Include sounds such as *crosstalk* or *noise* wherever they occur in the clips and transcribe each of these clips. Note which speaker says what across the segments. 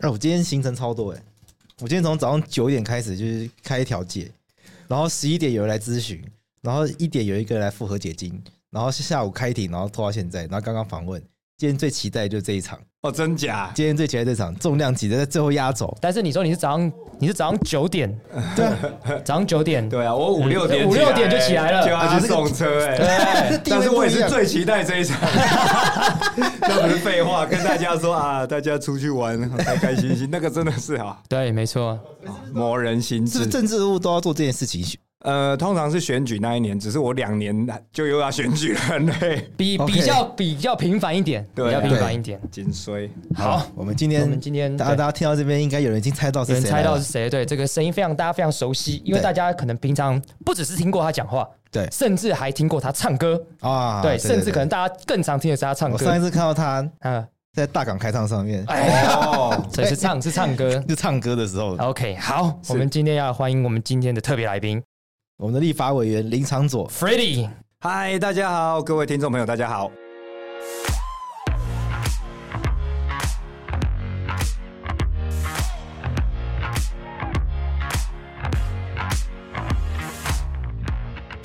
Speaker 1: 哎，我今天行程超多哎，我今天从早上九点开始就是开一条街，然后十一点有人来咨询，然后一点有一个人来复合解禁，然后下午开庭，然后拖到现在，然后刚刚访问。今天最期待就是这一场
Speaker 2: 哦，真假？
Speaker 1: 今天最期待这场重量级的在最后压轴。
Speaker 3: 但是你说你是早上，你是早上九点，*laughs* 对，早上九点，
Speaker 2: 对啊，我五六点
Speaker 3: 五六点就起来了，
Speaker 2: 就要去送车哎。对，但是我也是最期待这一场。*laughs* 那不是废话，跟大家说啊，大家出去玩开开心心，那个真的是啊，
Speaker 3: 对，没错，
Speaker 2: 磨人心智。
Speaker 1: 是政治人物都要做这件事情。
Speaker 2: 呃，通常是选举那一年，只是我两年就又要选举了，对，
Speaker 3: 比比较比较频繁一点，对，比较频繁一点，
Speaker 2: 紧衰。
Speaker 3: 好，
Speaker 1: 我们今天，我们今天，大家大家听到这边，应该有人已经猜到是谁，
Speaker 3: 猜到是谁？对，这个声音非常大家非常熟悉，因为大家可能平常不只是听过他讲话，
Speaker 1: 对，
Speaker 3: 甚至还听过他唱歌。啊，对，甚至可能大家更常听的是他唱歌。
Speaker 1: 我上一次看到他，嗯，在大港开唱上面，
Speaker 3: 哦，所以是唱是唱歌，*laughs*
Speaker 1: 是唱歌的时候。
Speaker 3: OK，好，我们今天要欢迎我们今天的特别来宾。
Speaker 1: 我们的立法委员林长佐
Speaker 3: Freddy，
Speaker 2: 嗨，大家好，各位听众朋友，大家好。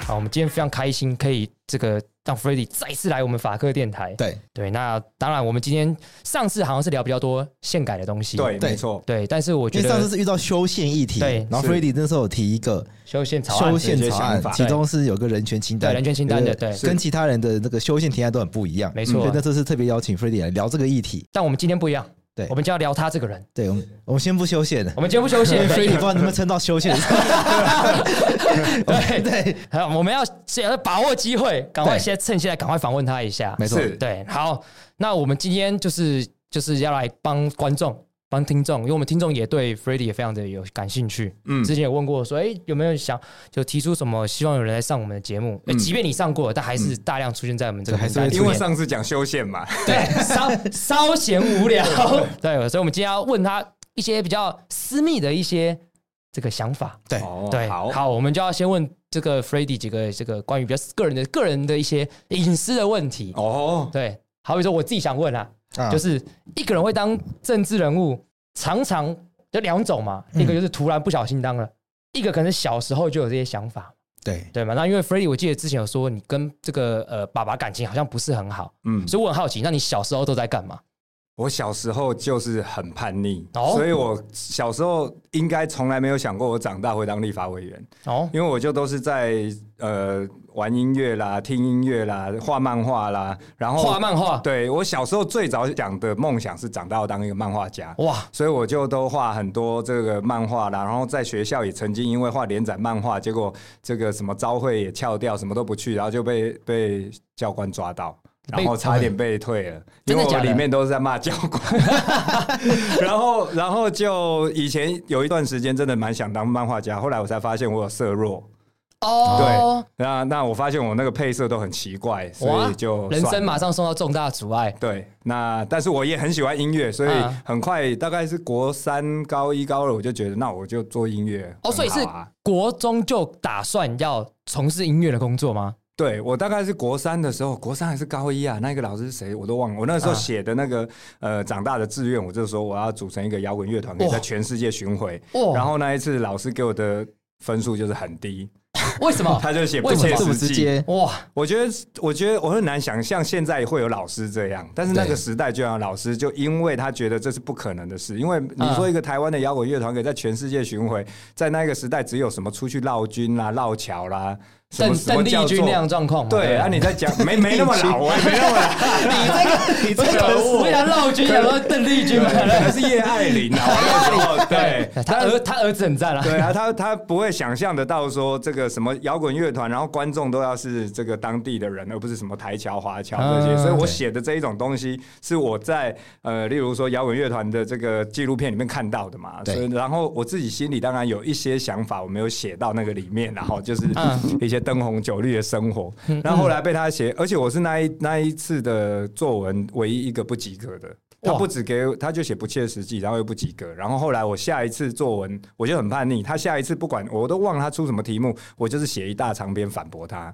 Speaker 3: 好，我们今天非常开心，可以这个。让 Freddy 再次来我们法客电台。
Speaker 1: 对
Speaker 3: 对，那当然，我们今天上次好像是聊比较多宪改的东西。
Speaker 2: 对，没错。
Speaker 3: 对，但是我觉得
Speaker 1: 上次是遇到修宪议题。
Speaker 3: 对，
Speaker 1: 然后 Freddy 那时候有提一个
Speaker 3: 修宪草案，
Speaker 1: 修宪草案，其中是有个人权清单，
Speaker 3: 人权清单的，对，
Speaker 1: 跟其他人的那个修宪提案都很不一样。
Speaker 3: 没错。
Speaker 1: 那这次特别邀请 Freddy 来聊这个议题。
Speaker 3: 但我们今天不一样。
Speaker 1: 对，
Speaker 3: 我们就要聊他这个人。
Speaker 1: 对，我们我们先不修宪的，
Speaker 3: 我们先不修宪，
Speaker 1: 所以你不知道能不能撑到修宪。*laughs* *laughs*
Speaker 3: 对对，好，我们要先把握机会，赶快先趁现在赶快访问他一下。
Speaker 1: 没错，
Speaker 3: 对，好，那我们今天就是就是要来帮观众。帮听众，因为我们听众也对 Freddy 也非常的有感兴趣。嗯，之前有问过说，哎，有没有想就提出什么，希望有人来上我们的节目？哎，即便你上过，但还是大量出现在我们这个还是
Speaker 2: 因为上次讲修宪嘛，*laughs*
Speaker 3: 对，稍稍嫌无聊。*laughs* 对，所以我们今天要问他一些比较私密的一些这个想法。
Speaker 1: 对
Speaker 3: 对，好，我们就要先问这个 Freddy 几个这个关于比较个人的个人的一些隐私的问题。哦，对，好比说我自己想问啊。就是一个人会当政治人物，常常有两种嘛，一个就是突然不小心当了，一个可能小时候就有这些想法，
Speaker 1: 对
Speaker 3: 对嘛。那因为 Freddie，我记得之前有说你跟这个呃爸爸感情好像不是很好，嗯，所以我很好奇，那你小时候都在干嘛？
Speaker 2: 我小时候就是很叛逆，所以我小时候应该从来没有想过我长大会当立法委员哦，因为我就都是在呃。玩音乐啦，听音乐啦，画漫画啦，然后
Speaker 3: 画漫画。
Speaker 2: 对，我小时候最早讲的梦想是长大要当一个漫画家哇，所以我就都画很多这个漫画啦。然后在学校也曾经因为画连载漫画，结果这个什么招会也翘掉，什么都不去，然后就被被教官抓到，然后差点被退了，因为我里面都是在骂教官。*laughs* 然后，然后就以前有一段时间真的蛮想当漫画家，后来我才发现我有色弱。哦，对，那那我发现我那个配色都很奇怪，所以就
Speaker 3: 人生马上受到重大阻碍。
Speaker 2: 对，那但是我也很喜欢音乐，所以很快大概是国三、高一、高二，我就觉得那我就做音乐。哦，
Speaker 3: 所以是国中就打算要从事音乐的工作吗？
Speaker 2: 对，我大概是国三的时候，国三还是高一啊？那个老师是谁我都忘了。我那时候写的那个呃长大的志愿，我就说我要组成一个摇滚乐团，可以在全世界巡回。然后那一次老师给我的分数就是很低。*laughs*
Speaker 3: 为什么？*laughs*
Speaker 2: 他就写不切实际
Speaker 1: 哇！
Speaker 2: 我觉得，我觉得我很难想象现在会有老师这样，但是那个时代就有老师，就因为他觉得这是不可能的事，因为你说一个台湾的摇滚乐团可以在全世界巡回，在那个时代只有什么出去绕军啦、绕桥啦。
Speaker 3: 邓邓丽君那样状况，
Speaker 2: 对啊，你在讲没没那么老啊，*laughs* 没那么老。
Speaker 3: 你这个你这个，我想绕军，想说邓丽君，
Speaker 2: 可能是叶爱玲啊。*laughs* 对，
Speaker 3: 他儿他儿子很赞啊。
Speaker 2: 对啊，他他不会想象得到说这个什么摇滚乐团，然后观众都要是这个当地的人，而不是什么台侨华侨这些。所以我写的这一种东西是我在呃，例如说摇滚乐团的这个纪录片里面看到的嘛。所以然后我自己心里当然有一些想法，我没有写到那个里面，然后就是一些。灯红酒绿的生活，然后后来被他写，而且我是那一那一次的作文唯一一个不及格的。他不止给，他就写不切实际，然后又不及格。然后后来我下一次作文，我就很叛逆。他下一次不管，我都忘了他出什么题目，我就是写一大长篇反驳他。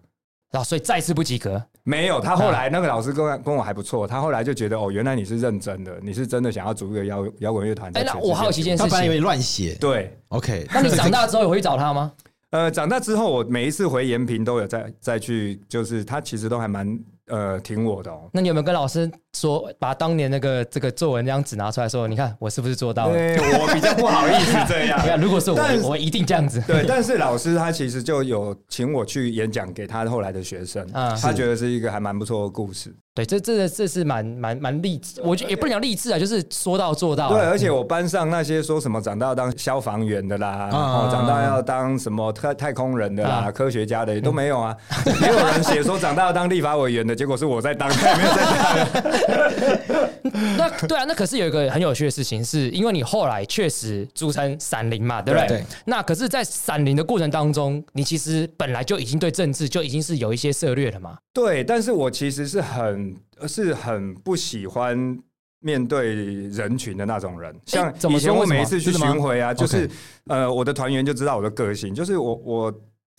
Speaker 3: 然后所以再次不及格。
Speaker 2: 没有，他后来那个老师跟跟我还不错，他后来就觉得哦，原来你是认真的，你是真的想要组一个摇摇滚乐团。哎，
Speaker 3: 那我好奇一件事情，
Speaker 1: 他本来以为乱写。
Speaker 2: 对
Speaker 1: ，OK。
Speaker 3: 那你长大之后有会找他吗？
Speaker 2: 呃，长大之后我每一次回延平都有再再去，就是他其实都还蛮。呃，挺我的哦。
Speaker 3: 那你有没有跟老师说，把当年那个这个作文那张纸拿出来说，你看我是不是做到了？
Speaker 2: 对，我比较不好意思这样。*laughs*
Speaker 3: 如果是我，我一定这样子。
Speaker 2: 对，但是老师他其实就有请我去演讲给他后来的学生，啊，他觉得是一个还蛮不错的故事。
Speaker 3: 对，这这这是蛮蛮蛮励志，我觉得也不能讲励志啊，就是说到做到。
Speaker 2: 对，而且我班上那些说什么长大要当消防员的啦，哦，长大要当什么太太空人的啦，科学家的也都没有啊。也有人写说长大要当立法委员的，结果是我在当，*laughs* 没有在当。*laughs*
Speaker 3: 那对啊，那可是有一个很有趣的事情，是因为你后来确实组成闪灵嘛，对不对？对。那可是，在闪灵的过程当中，你其实本来就已经对政治就已经是有一些涉略了嘛。
Speaker 2: 对，但是我其实是很是很不喜欢面对人群的那种人。像以前我每一次去巡回啊，就是呃，我的团员就知道我的个性，就是我我。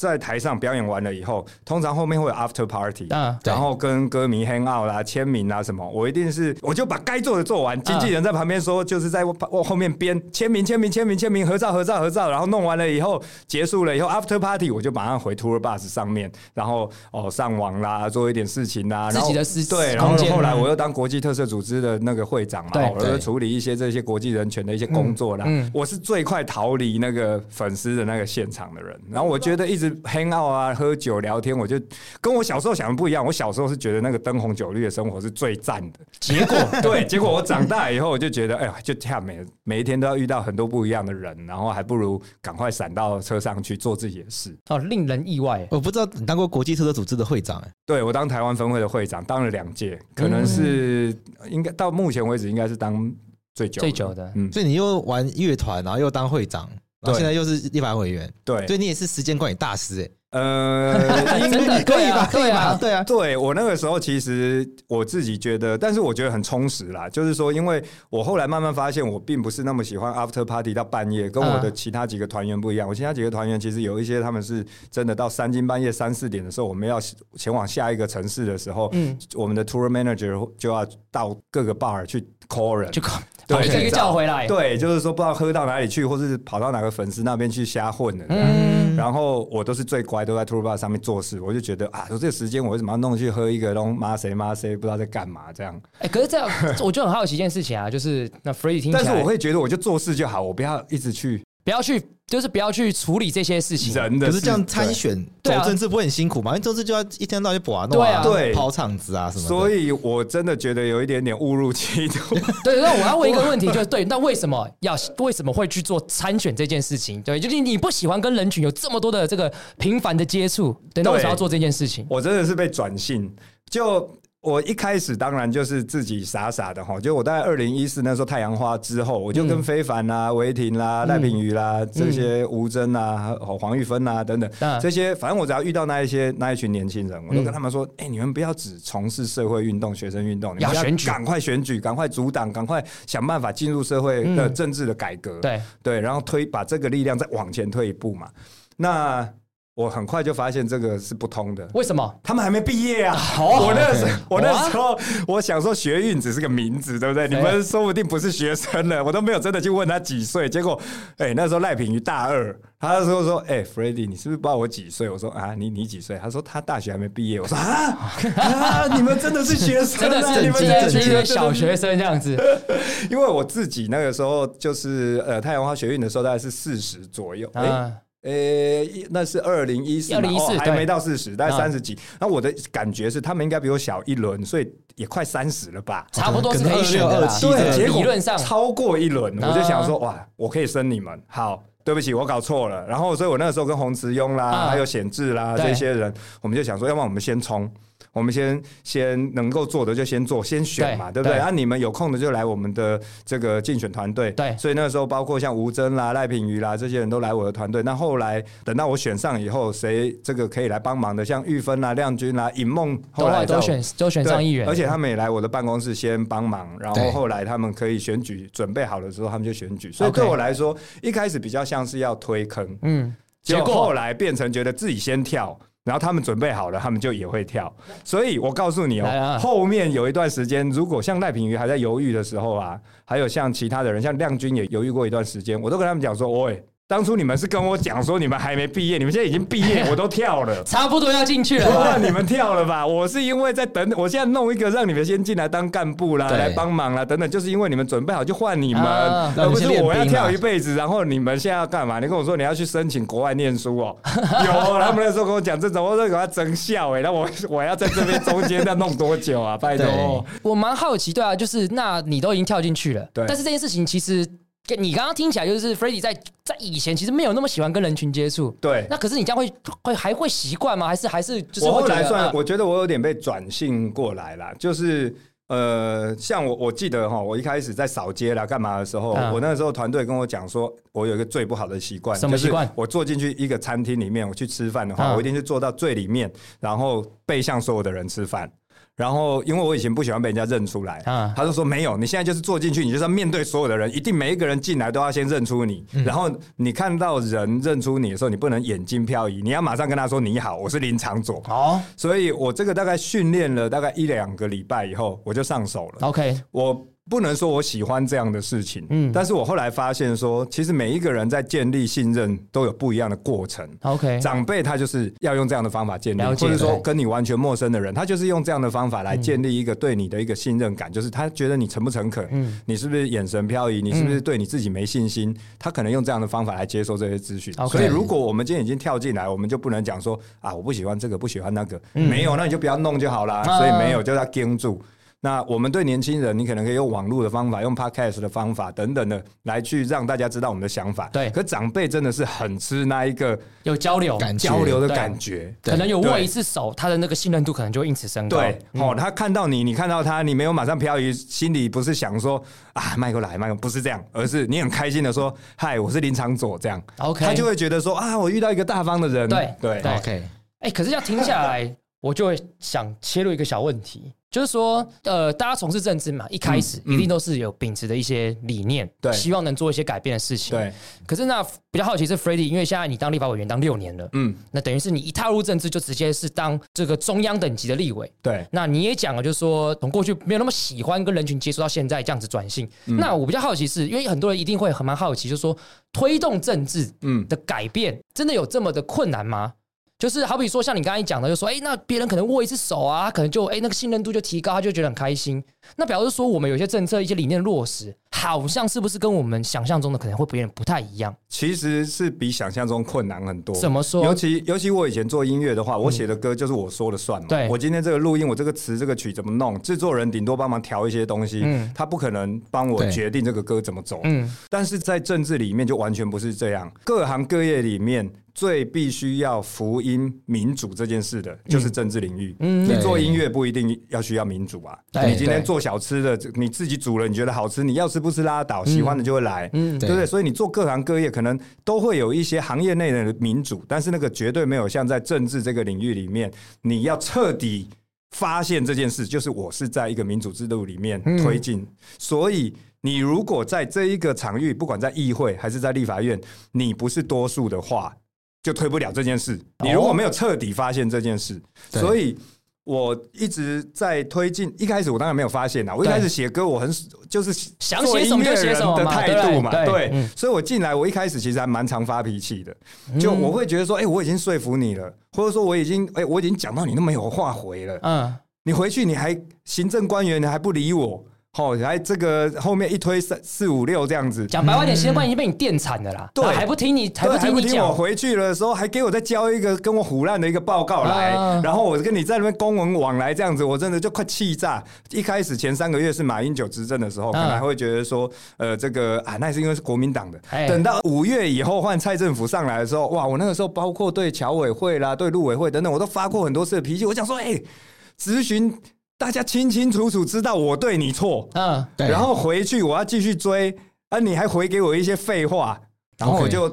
Speaker 2: 在台上表演完了以后，通常后面会有 after party，然后跟歌迷 hang out 啦、签名啊什么。我一定是，我就把该做的做完。经纪人在旁边说，就是在我我后面编签名、签名、签名、签名，合照、合照、合照。然后弄完了以后，结束了以后 after party，我就马上回 tour bus 上面，然后哦上网啦，做一点事情啦。
Speaker 3: 自己的事
Speaker 2: 对，然后后来我又当国际特色组织的那个会长嘛，我就处理一些这些国际人权的一些工作啦。我是最快逃离那个粉丝的那个现场的人。然后我觉得一直。Hang out 啊，喝酒聊天，我就跟我小时候想的不一样。我小时候是觉得那个灯红酒绿的生活是最赞的。
Speaker 3: 结果 *laughs*
Speaker 2: 对，结果我长大以后，我就觉得，哎呀，就这样每每一天都要遇到很多不一样的人，然后还不如赶快闪到车上去做自己的事。
Speaker 3: 哦，令人意外。
Speaker 1: 我不知道你当过国际车车组织的会长？哎，
Speaker 2: 对，我当台湾分会的会长，当了两届，可能是应该到目前为止应该是当最久
Speaker 3: 最久的。
Speaker 1: 嗯，所以你又玩乐团，然后又当会长，然后现在又是立法委员，
Speaker 2: 对，
Speaker 1: 所以你也是时间管理大师，哎。
Speaker 2: 呃，*laughs*
Speaker 3: 真的可以吧？可以吧？
Speaker 1: 对啊，
Speaker 2: 对我那个时候其实我自己觉得，但是我觉得很充实啦。就是说，因为我后来慢慢发现，我并不是那么喜欢 after party 到半夜，跟我的其他几个团员不一样。我其他几个团员其实有一些，他们是真的到三更半夜三四点的时候，我们要前往下一个城市的时候，嗯，我们的 tour manager 就要到各个 bar 去 call 人，*laughs*
Speaker 3: 就 call。对，这个叫回来。
Speaker 2: 对，就是说不知道喝到哪里去，或是跑到哪个粉丝那边去瞎混的。嗯，然后我都是最乖，都在 tour Bus 上面做事。我就觉得啊，说这个时间我为什么要弄去喝一个东妈谁妈谁，不知道在干嘛这样。
Speaker 3: 哎，可是这样，*laughs* 我就很好奇一件事情啊，就是那 Freddy 听起来，
Speaker 2: 但是我会觉得我就做事就好，我不要一直去。
Speaker 3: 不要去，就是不要去处理这些事情。
Speaker 2: 人的
Speaker 1: 可是这样参选走政治不会很辛苦吗？因为政治就要一天到晚去玩弄啊，对，跑场子啊什么的。
Speaker 2: 所以我真的觉得有一点点误入歧途。*laughs*
Speaker 3: 对，那我要问一个问题，就是对，那为什么要为什么会去做参选这件事情？对，就是你不喜欢跟人群有这么多的这个频繁的接触，对，那为什么要做这件事情？
Speaker 2: 我真的是被转性就。我一开始当然就是自己傻傻的哈，就我大概二零一四那时候太阳花之后，我就跟非凡啦、韦霆啦、赖品瑜啦这些吴峥啊、黄玉芬啊等等这些，反正我只要遇到那一些那一群年轻人，我都跟他们说：哎，你们不要只从事社会运动、学生运动，你们要赶快选举，赶快阻挡，赶快想办法进入社会的政治的改革。对。对，然后推把这个力量再往前推一步嘛。那我很快就发现这个是不通的。为
Speaker 3: 什么？
Speaker 2: 他们还没毕业啊！我那时候，我那时候，我想说学运只是个名字，对不对？你们说不定不是学生了，*laughs* 我都没有真的去问他几岁。结果，哎，那时候赖品瑜大二，他那时候说：“哎，Freddy，你是不是不知道我几岁？”我说：“啊，你你几岁？”他说：“他大学还没毕业。”我说：“啊 *laughs* 啊，你们真的是学生，*laughs*
Speaker 3: 真的是你们是一个小学生这样子。”
Speaker 2: 因为我自己那个时候就是呃太阳花学运的时候，大概是四十左右。呃、欸，那是二零一四，二零一四还没到四十，大概三十几。那我的感觉是，他们应该比我小一轮，所以也快三十了吧？*laughs*
Speaker 3: 差不多是二六二七。
Speaker 2: 对，
Speaker 3: 结果理论上
Speaker 2: 超过一轮，我就想说，哇，我可以生你们。好，对不起，我搞错了。然后，所以我那个时候跟洪慈庸啦，还有显志啦这些人，我们就想说，要不然我们先冲。我们先先能够做的就先做，先选嘛，对，对不对？啊，你们有空的就来我们的这个竞选团队。对，所以那个时候包括像吴征啦、赖品瑜啦这些人都来我的团队。那后来等到我选上以后，谁这个可以来帮忙的，像玉芬啦、亮君啦、尹梦，后来
Speaker 3: 都选都选上议员，
Speaker 2: 而且他们也来我的办公室先帮忙。然后后来他们可以选举准备好的时候，他们就选举。所以对我来说，一开始比较像是要推坑，嗯，结果后来变成觉得自己先跳。然后他们准备好了，他们就也会跳。所以我告诉你哦，后面有一段时间，如果像赖品瑜还在犹豫的时候啊，还有像其他的人，像亮君也犹豫过一段时间，我都跟他们讲说，喂。当初你们是跟我讲说你们还没毕业，你们现在已经毕业，我都跳了，*laughs*
Speaker 3: 差不多要进去了。不
Speaker 2: 让你们跳了吧？我是因为在等，我现在弄一个让你们先进来当干部啦，来帮忙啦，等等，就是因为你们准备好就换你们，而不是我要跳一辈子。然后你们现在要干嘛？你跟我说你要去申请国外念书哦、喔，有 *laughs* 他们那时候跟我讲这种，我都给他争笑哎，那我我要在这边中间要弄多久啊？拜托，
Speaker 3: 我蛮好奇，对啊，就是那你都已经跳进去了，对，但是这件事情其实。你刚刚听起来就是 Freddy 在在以前其实没有那么喜欢跟人群接触，
Speaker 2: 对。
Speaker 3: 那可是你这样会会还会习惯吗？还是还是就是
Speaker 2: 我后来算，我觉得我有点被转性过来了。就是呃，像我我记得哈，我一开始在扫街啦干嘛的时候，我那个时候团队跟我讲说，我有一个最不好的习惯，
Speaker 3: 什么习惯？
Speaker 2: 我坐进去一个餐厅里面，我去吃饭的话，我一定是坐到最里面，然后背向所有的人吃饭。然后，因为我以前不喜欢被人家认出来，他就说没有，你现在就是坐进去，你就是要面对所有的人，一定每一个人进来都要先认出你。然后你看到人认出你的时候，你不能眼睛飘移，你要马上跟他说你好，我是林长佐。哦，所以我这个大概训练了大概一两个礼拜以后，我就上手了。
Speaker 3: OK，
Speaker 2: 我。不能说我喜欢这样的事情，嗯，但是我后来发现说，其实每一个人在建立信任都有不一样的过程。
Speaker 3: OK，
Speaker 2: 长辈他就是要用这样的方法建立，或者说跟你完全陌生的人，他就是用这样的方法来建立一个对你的一个信任感，就是他觉得你诚不诚恳，嗯，你是不是眼神飘移，你是不是对你自己没信心，他可能用这样的方法来接收这些资讯。所以如果我们今天已经跳进来，我们就不能讲说啊，我不喜欢这个，不喜欢那个，没有，那你就不要弄就好了。所以没有就要盯住。那我们对年轻人，你可能可以用网络的方法，用 podcast 的方法等等的来去让大家知道我们的想法。
Speaker 3: 对，
Speaker 2: 可长辈真的是很吃那一个
Speaker 3: 有交流、
Speaker 2: 交流的感觉，
Speaker 3: 可能有握一次手，他的那个信任度可能就因此升高。
Speaker 2: 对，哦，他看到你，你看到他，你没有马上飘移，心里不是想说啊，迈过来，迈过，不是这样，而是你很开心的说，嗨，我是林长佐，这样，OK，他就会觉得说啊，我遇到一个大方的人。
Speaker 3: 对。
Speaker 2: 对
Speaker 3: ，OK，哎，可是要停下来，我就会想切入一个小问题。就是说，呃，大家从事政治嘛，一开始一定都是有秉持的一些理念，对，希望能做一些改变的事情，对。可是那比较好奇是 Freddy，因为现在你当立法委员当六年了，嗯，那等于是你一踏入政治就直接是当这个中央等级的立委，对。那你也讲了，就是说从过去没有那么喜欢跟人群接触，到现在这样子转型。那我比较好奇是因为很多人一定会很蛮好奇，就是说推动政治嗯的改变，真的有这么的困难吗？就是好比说，像你刚才讲的，就说，哎，那别人可能握一次手啊，他可能就，哎，那个信任度就提高，他就觉得很开心。那表示说，我们有些政策、一些理念落实，好像是不是跟我们想象中的可能会别人不太一样？
Speaker 2: 其实是比想象中困难很多。
Speaker 3: 怎么说？
Speaker 2: 尤其尤其我以前做音乐的话，我写的歌就是我说了算嘛。对，我今天这个录音，我这个词、这个曲怎么弄，制作人顶多帮忙调一些东西，嗯，他不可能帮我决定这个歌怎么走。嗯，但是在政治里面就完全不是这样，各行各业里面。最必须要福音民主这件事的，就是政治领域。嗯，你做音乐不一定要需要民主啊。你今天做小吃的，你自己煮了，你觉得好吃，你要吃不吃拉倒，喜欢的就会来。嗯，对不对？所以你做各行各业，可能都会有一些行业内的民主，但是那个绝对没有像在政治这个领域里面，你要彻底发现这件事，就是我是在一个民主制度里面推进。所以你如果在这一个场域，不管在议会还是在立法院，你不是多数的话。就推不了这件事。你如果没有彻底发现这件事，所以我一直在推进。一开始我当然没有发现呐，我一开始写歌，我很就是
Speaker 3: 想写什么就写什么
Speaker 2: 的态度嘛。对，所以我进来，我一开始其实还蛮常发脾气的。就我会觉得说，哎，我已经说服你了，或者说我已经，哎，我已经讲到你都没有话回了。嗯，你回去你还行政官员，你还不理我。好，来这个后面一推三四五六这样子，
Speaker 3: 讲白话点，行政官已经被你电惨了啦。对，还不听你，还不听你讲。
Speaker 2: 我回去的时候，还给我再交一个跟我唬烂的一个报告来，然后我跟你在那边公文往来这样子，我真的就快气炸。一开始前三个月是马英九执政的时候，可能还会觉得说，呃，这个啊，那是因为是国民党的。等到五月以后换蔡政府上来的时候，哇，我那个时候包括对侨委会啦、对陆委会等等，我都发过很多次的脾气。我想说，哎，咨询。大家清清楚楚知道我对你错，嗯，对，然后回去我要继续追，啊，你还回给我一些废话，然后我就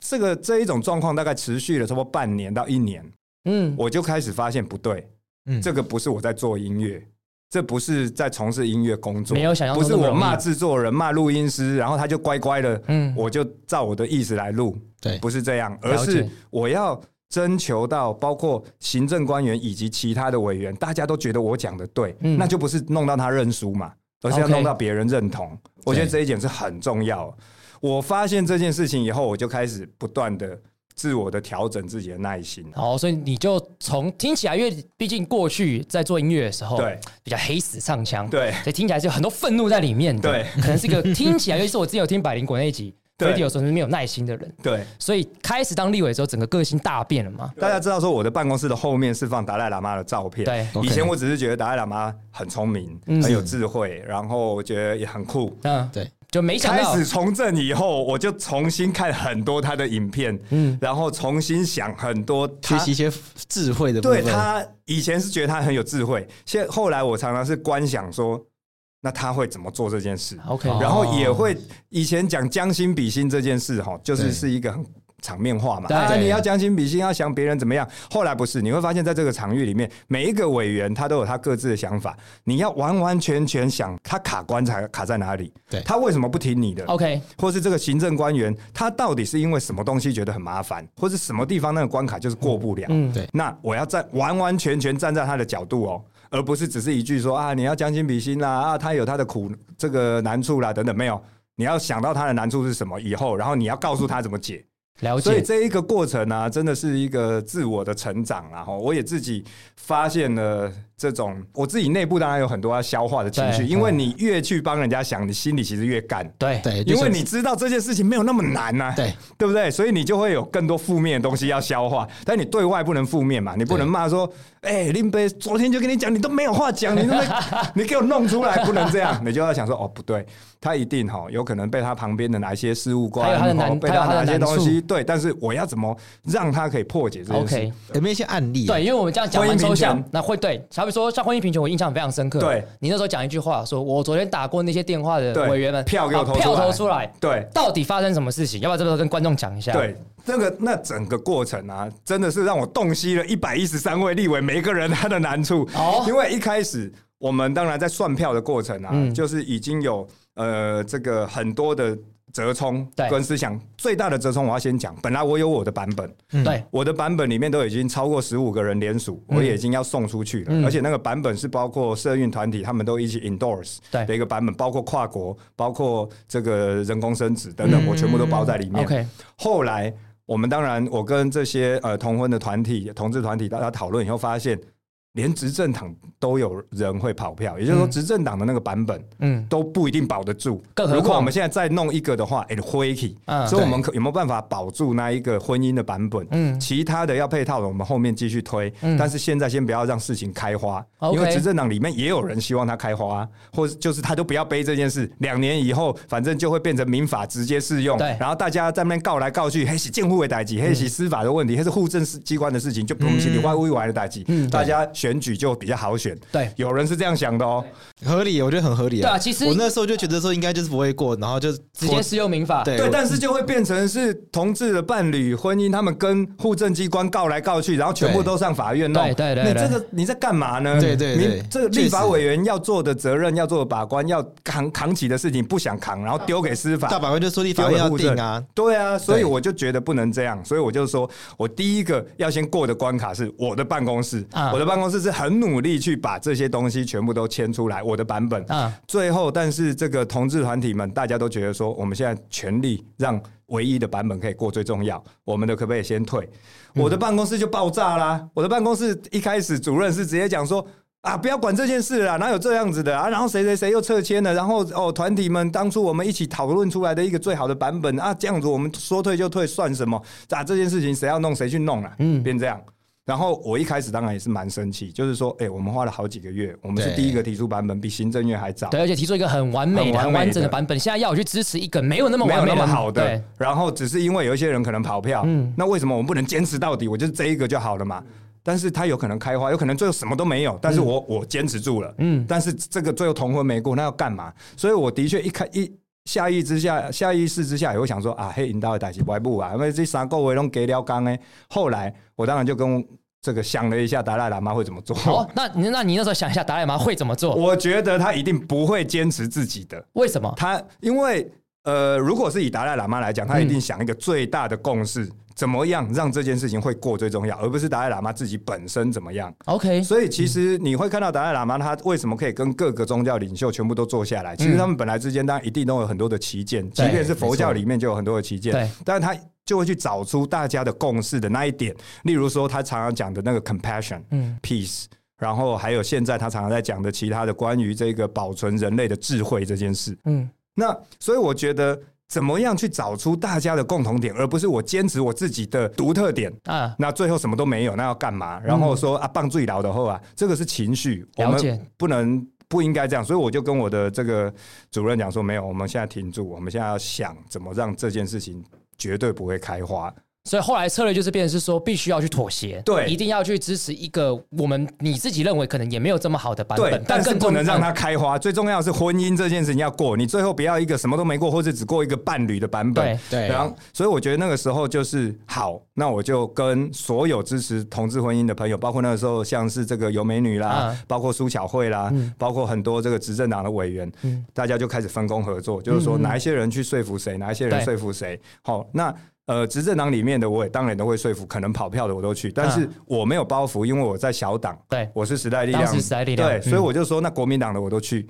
Speaker 2: 这个这一种状况大概持续了差不多半年到一年，嗯，我就开始发现不对，嗯，这个不是我在做音乐，这不是在从事音乐工作，
Speaker 3: 没有想要，
Speaker 2: 不是我骂制作人骂录音师，然后他就乖乖的，嗯，我就照我的意思来录，对，不是这样，而是我要。征求到包括行政官员以及其他的委员，大家都觉得我讲的对，嗯、那就不是弄到他认输嘛，而是要弄到别人认同。我觉得这一点是很重要。我发现这件事情以后，我就开始不断的自我的调整自己的耐心。
Speaker 3: 好，所以你就从听起来，因为毕竟过去在做音乐的时候，对，比较黑死唱腔，
Speaker 2: 对，
Speaker 3: 所以听起来是有很多愤怒在里面的，对，可能是一个听起来，尤其是我之前有听百灵果那一集。对，有时候是没有耐心的人。
Speaker 2: 对，
Speaker 3: 所以开始当立委之后，整个个性大变了嘛。
Speaker 2: 大家知道说，我的办公室的后面是放达赖喇嘛的照片。
Speaker 3: 对，
Speaker 2: 以前我只是觉得达赖喇嘛很聪明，很有智慧，然后我觉得也很酷。
Speaker 3: 嗯，对，就没想到
Speaker 2: 开始从政以后，我就重新看很多他的影片，嗯，然后重新想很多，
Speaker 1: 学习一些智慧的。
Speaker 2: 对，他以前是觉得他很有智慧，现后来我常常是观想说。那他会怎么做这件事
Speaker 3: ？OK，
Speaker 2: 然后也会以前讲将心比心这件事，哈，就是是一个很场面化嘛。啊，你要将心比心，要想别人怎么样。后来不是，你会发现在这个场域里面，每一个委员他都有他各自的想法。你要完完全全想他卡关才卡在哪里？
Speaker 1: 对，
Speaker 2: 他为什么不听你的
Speaker 3: ？OK，
Speaker 2: 或是这个行政官员他到底是因为什么东西觉得很麻烦，或是什么地方那个关卡就是过不了？
Speaker 3: 嗯，对。
Speaker 2: 那我要站完完全全站在他的角度哦。而不是只是一句说啊，你要将心比心啦，啊，他有他的苦，这个难处啦，等等，没有，你要想到他的难处是什么以后，然后你要告诉他怎么解。
Speaker 3: 了解。
Speaker 2: 所以这一个过程呢，啊，真的是一个自我的成长，然后我也自己发现了。这种我自己内部当然有很多要消化的情绪，因为你越去帮人家想，你心里其实越干。
Speaker 3: 对对，
Speaker 2: 因为你知道这件事情没有那么难呐，对。对不对？所以你就会有更多负面的东西要消化，但你对外不能负面嘛，你不能骂说，哎，林北昨天就跟你讲，你都没有话讲，你 *laughs* 你给我弄出来，不能这样，*laughs* 你就要想说，哦，不对，他一定哈有可能被他旁边的哪一些事务官，被他哪些东西，对，但是我要怎么让他可以破解这件事？
Speaker 1: 有没有一些案例？
Speaker 3: 对，因为我们这样讲完抽象，那会对，说像婚姻平权，我印象非常深刻。
Speaker 2: 对，
Speaker 3: 你那时候讲一句话，说我昨天打过那些电话的委员们，
Speaker 2: 票给我投
Speaker 3: 票投出来。
Speaker 2: 对，
Speaker 3: 到底发生什么事情？要不要这个跟观众讲一下？
Speaker 2: 对，那个那整个过程啊，真的是让我洞悉了一百一十三位立委每一个人他的难处。哦，因为一开始我们当然在算票的过程啊，就是已经有呃这个很多的。折冲跟思想最大的折冲，我要先讲。本来我有我的版本，
Speaker 3: 对，
Speaker 2: 我的版本里面都已经超过十五个人联署，我也已经要送出去了。而且那个版本是包括社运团体，他们都一起 endorse 的一个版本，包括跨国，包括这个人工生殖等等，我全部都包在里面。OK，后来我们当然，我跟这些呃同婚的团体、同志团体大家讨论以后，发现。连执政党都有人会跑票，也就是说，执政党的那个版本，嗯，都不一定保得住。如果我们现在再弄一个的话，哎，灰起，所以我们可有没有办法保住那一个婚姻的版本？嗯，其他的要配套的，我们后面继续推。但是现在先不要让事情开花，因为执政党里面也有人希望它开花，或者就是他都不要背这件事。两年以后，反正就会变成民法直接适用。对，然后大家在那边告来告去，黑是建户为代际，黑起司法的问题，黑是户政机关的事情，就不用去你外务委的代际。嗯，大家。选举就比较好选，
Speaker 3: 对，
Speaker 2: 有人是这样想的哦，
Speaker 1: 合理，我觉得很合理。
Speaker 3: 对啊，其实
Speaker 1: 我那时候就觉得说应该就是不会过，然后就
Speaker 3: 直接适用民法。
Speaker 2: 对，但是就会变成是同志的伴侣婚姻，他们跟户政机关告来告去，然后全部都上法院弄。
Speaker 3: 对对
Speaker 2: 对，那这个你在干嘛呢？
Speaker 1: 对对对，
Speaker 2: 这个立法委员要做的责任，要做的把关，要扛扛起的事情不想扛，然后丢给司法。
Speaker 1: 大法官就说立法院要定啊，
Speaker 2: 对啊，所以我就觉得不能这样，所以我就说我第一个要先过的关卡是我的办公室，我的办公室是很努力。去把这些东西全部都签出来，我的版本。啊，最后，但是这个同志团体们，大家都觉得说，我们现在全力让唯一的版本可以过最重要。我们的可不可以先退？我的办公室就爆炸啦！我的办公室一开始主任是直接讲说啊，不要管这件事啦，哪有这样子的啊？然后谁谁谁又撤签了？然后哦，团体们当初我们一起讨论出来的一个最好的版本啊，这样子我们说退就退，算什么？啊，这件事情谁要弄谁去弄了，嗯，变这样。然后我一开始当然也是蛮生气，就是说，哎，我们花了好几个月，我们是第一个提出版本，比行政院还早。
Speaker 3: 对，而且提出一个很完美的、很完整的版本。现在要我去支持一个没有那么完美、
Speaker 2: 没有那么好的，然后只是因为有一些人可能跑票，嗯，那为什么我们不能坚持到底？我就是这一个就好了嘛。但是他有可能开花，有可能最后什么都没有。但是我我坚持住了，嗯。但是这个最后同婚没过，那要干嘛？所以我的确一开一下意之下，下意识之下也会想说啊，嘿，引导的代志外部啊，因为这三个月都给了刚呢。后来我当然就跟。这个想了一下，达赖喇嘛会怎么做？
Speaker 3: 好，*laughs* 那你那你那时候想一下，达赖喇嘛会怎么做？
Speaker 2: 我觉得他一定不会坚持自己的。
Speaker 3: 为什么？
Speaker 2: 他因为呃，如果是以达赖喇嘛来讲，他一定想一个最大的共识，嗯、怎么样让这件事情会过最重要，而不是达赖喇嘛自己本身怎么样。
Speaker 3: OK，
Speaker 2: 所以其实你会看到达赖喇嘛他为什么可以跟各个宗教领袖全部都坐下来？其实他们本来之间当然一定都有很多的歧见，即便是佛教里面就有很多的歧见，但是他就会去找出大家的共识的那一点。例如说，他常常讲的那个 compassion，嗯，peace，然后还有现在他常常在讲的其他的关于这个保存人类的智慧这件事，嗯。那所以我觉得，怎么样去找出大家的共同点，而不是我坚持我自己的独特点啊？那最后什么都没有，那要干嘛？然后说啊，棒最牢的后啊，这个是情绪，我们不能不应该这样。所以我就跟我的这个主任讲说，没有，我们现在停住，我们现在要想怎么让这件事情绝对不会开花。
Speaker 3: 所以后来策略就是变成是说，必须要去妥协，
Speaker 2: 对，
Speaker 3: 一定要去支持一个我们你自己认为可能也没有这么好的版本，
Speaker 2: 但是不能让它开花。最重要的是婚姻这件事情要过，你最后不要一个什么都没过，或者只过一个伴侣的版本，
Speaker 3: 对，
Speaker 2: 然后，所以我觉得那个时候就是好，那我就跟所有支持同志婚姻的朋友，包括那个时候像是这个尤美女啦，包括苏巧慧啦，包括很多这个执政党的委员，大家就开始分工合作，就是说哪一些人去说服谁，哪一些人说服谁，好，那。呃，执政党里面的我也当然都会说服，可能跑票的我都去，但是我没有包袱，因为我在小党，
Speaker 3: 对，
Speaker 2: 我是时代力量，
Speaker 3: 时代力量，
Speaker 2: 对，所以我就说，那国民党的我都去，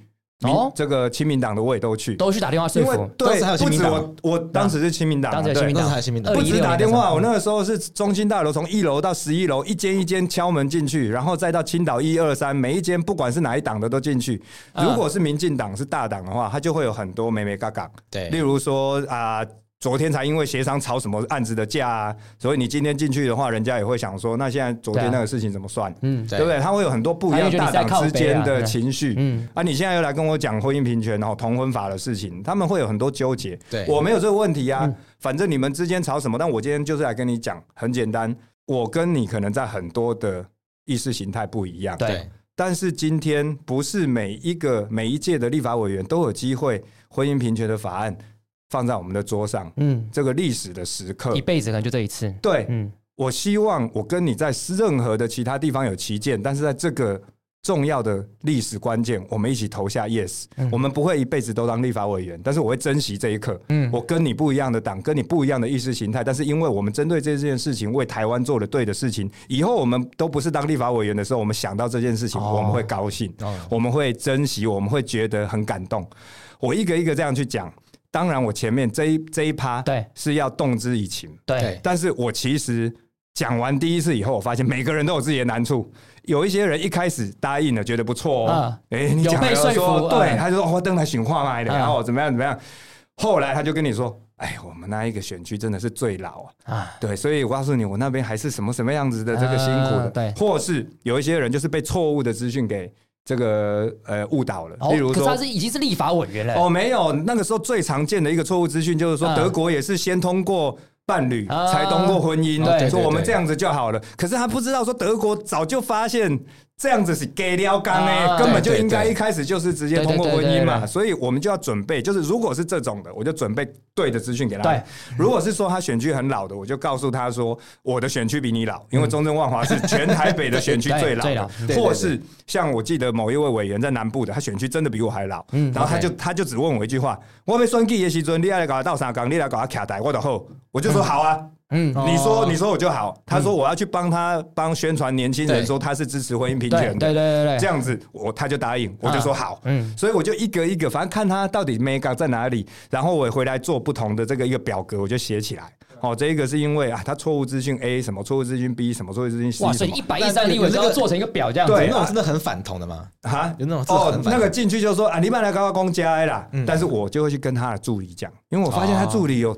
Speaker 2: 哦，这个亲民党的我也都去，
Speaker 3: 都去打电话说服，
Speaker 2: 对，不止我，我当时是亲民党，
Speaker 3: 当时亲民党，还亲民党，
Speaker 2: 不止打电话，我那个时候是中心大楼从一楼到十一楼，一间一间敲门进去，然后再到青岛一二三，每一间不管是哪一党的都进去。如果是民进党是大党的话，他就会有很多美美嘎嘎，对，例如说啊。昨天才因为协商吵什么案子的架啊，所以你今天进去的话，人家也会想说，那现在昨天那个事情怎么算？嗯，对不对？他会有很多不一样大党之间的情绪。嗯，啊，你现在又来跟我讲婚姻平权然后同婚法的事情，他们会有很多纠结。对，我没有这个问题啊，反正你们之间吵什么，但我今天就是来跟你讲，很简单，我跟你可能在很多的意识形态不一样。对，但是今天不是每一个每一届的立法委员都有机会婚姻平权的法案。放在我们的桌上，嗯，这个历史的时刻，
Speaker 3: 一辈子可能就这一次。
Speaker 2: 对，嗯，我希望我跟你在任何的其他地方有旗舰，但是在这个重要的历史关键，我们一起投下 yes。嗯，我们不会一辈子都当立法委员，但是我会珍惜这一刻。嗯，我跟你不一样的党，跟你不一样的意识形态，但是因为我们针对这件事情为台湾做了对的事情，以后我们都不是当立法委员的时候，我们想到这件事情，我们会高兴，哦，我们会珍惜，我们会觉得很感动。我一个一个这样去讲。当然，我前面这一这一趴对是要动之以情，对。但是我其实讲完第一次以后，我发现每个人都有自己的难处。有一些人一开始答应了，觉得不错哦，哎，你讲了说，对，他就说我等他选话嘛，然后怎么样怎么样。后来他就跟你说，哎，我们那一个选区真的是最老啊，对，所以我告诉你，我那边还是什么什么样子的这个辛苦的，对。或是有一些人就是被错误的资讯给。这个呃误导了，例如说
Speaker 3: 他是已经是立法委员了。
Speaker 2: 哦，没有，那个时候最常见的一个错误资讯就是说德国也是先通过伴侣才通过婚姻，说我们这样子就好了。可是他不知道说德国早就发现。这样子是给了刚哎，根本就应该一开始就是直接通过婚姻嘛，所以我们就要准备，就是如果是这种的，我就准备对的资讯给他。对，如果是说他选区很老的，我就告诉他说，我的选区比你老，因为中正万华是全台北的选区 *laughs* 最老的，或是像我记得某一位委员在南部的，他选区真的比我还老，然后他就他就只问我一句话：我被选举的时阵，你来搞他倒三岗，你来搞他卡台，我的后，我就说好啊。嗯，你说你说我就好。他说我要去帮他帮宣传年轻人说他是支持婚姻平权的，对对对对，这样子我他就答应，我就说好。嗯，所以我就一个一个，反正看他到底 mega 在哪里，然后我回来做不同的这个一个表格，我就写起来。哦，这一个是因为啊，他错误资讯 A 什么错误资讯 B 什么错误资讯 C。哇，
Speaker 3: 所以一百一十三立委都要做成一个表这样子。
Speaker 1: 对，那种真的很反同的嘛？
Speaker 2: 啊，有那种哦，那个进去就说啊，你们来搞个公家啦。但是我就会去跟他的助理讲，因为我发现他助理有。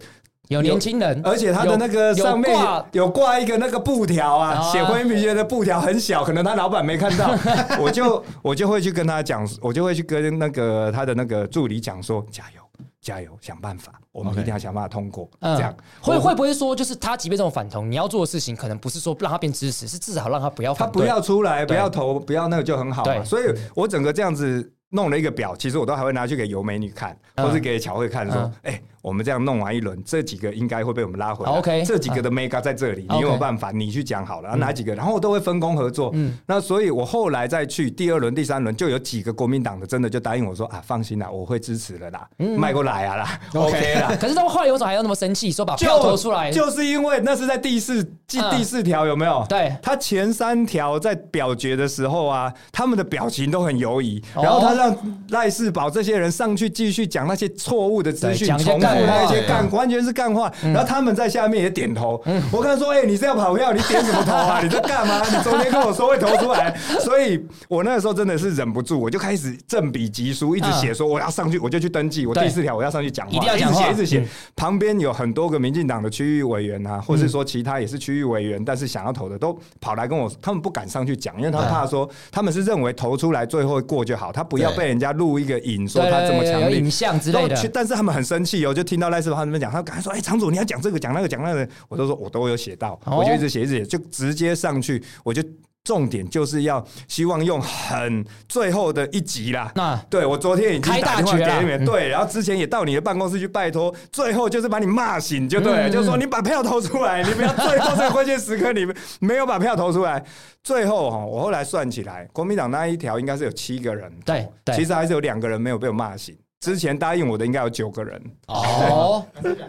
Speaker 3: 有年轻人，
Speaker 2: 而且他的那个上面有挂一个那个布条啊，写婚姻平权的布条很小，可能他老板没看到，*laughs* 我就我就会去跟他讲，我就会去跟那个他的那个助理讲说，加油加油，想办法，我们一定要想办法通过。这样
Speaker 3: 会会不会说，就是他即便这种反同，你要做的事情，可能不是说让他变支持，是至少让他不要，
Speaker 2: 他不要出来，不要投，不要那个就很好。对，所以我整个这样子。弄了一个表，其实我都还会拿去给尤美女看，或是给乔慧看，说，哎、我们这样弄完一轮，这几个应该会被我们拉回来。
Speaker 3: OK，
Speaker 2: 这几个的 mega 在这里，你有没有办法？你去讲好了，哪几个？然后我都会分工合作。嗯，那所以我后来再去第二轮、第三轮，就有几个国民党的真的就答应我说啊，放心啦，我会支持的啦，迈过来啊啦，OK 啦。
Speaker 3: 可是他们后来为什么还要那么生气，说把票投出来？
Speaker 2: 就是因为那是在第四第第四条有没有？
Speaker 3: 对，
Speaker 2: 他前三条在表决的时候啊，他们的表情都很犹疑，然后他让赖世宝这些人上去继续讲那些错误的资讯，重复那些干。完全是干话，然后他们在下面也点头。我跟他说：“哎，你是要跑票？你点什么头啊？你在干嘛？你昨天跟我说会投出来，所以我那个时候真的是忍不住，我就开始正笔疾书，一直写说我要上去，我就去登记。我第四条我要上去讲话，一直写一直写。旁边有很多个民进党的区域委员啊，或是说其他也是区域委员，但是想要投的都跑来跟我，他们不敢上去讲，因为他怕说他们是认为投出来最后过就好，他不要被人家录一个影说他这么强烈
Speaker 3: 影像之类的。
Speaker 2: 但是他们很生气哦，就听到赖士葆他们讲，他赶快说：“哎，厂主你要讲这个讲那个讲那个。”我都说我都有写到，我就一直写一直写，就直接上去，我就。重点就是要希望用很最后的一集啦。那对我昨天已经打电话给你们，对，然后之前也到你的办公室去拜托，最后就是把你骂醒就对，就是说你把票投出来，你不要最后这个关键时刻你没有把票投出来。最后哈，我后来算起来，国民党那一条应该是有七个人，对，其实还是有两个人没有被我骂醒。之前答应我的应该有九个人哦，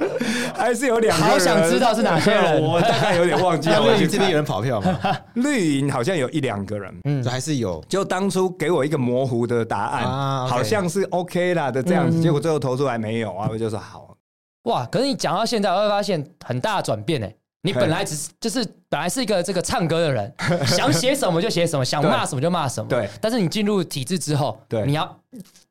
Speaker 2: *laughs* 还是有两个人。
Speaker 3: 好想知道是哪些人，*laughs*
Speaker 2: 我大概有点忘记了。*laughs*
Speaker 1: 绿营这边有人跑票吗？
Speaker 2: 绿营好像有一两个人，
Speaker 1: 嗯，还是有。
Speaker 2: 就当初给我一个模糊的答案，好像是 OK 啦的这样子，结果最后投出来没有啊，我就说好。
Speaker 3: 哇，可是你讲到现在，我会发现很大的转变诶。你本来只是就是本来是一个这个唱歌的人，想写什么就写什么，想骂什么就骂什么。对。但是你进入体制之后，对，你要。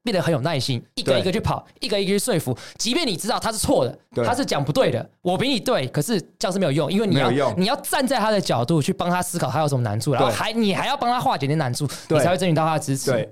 Speaker 3: 变得很有耐心，一个一个去跑，一个一个去说服。即便你知道他是错的，他是讲不对的，我比你对，可是这样是没有用，因为你要你要站在他的角度去帮他思考，他有什么难处，然后还你还要帮他化解那难处，你才会争取到他的支持。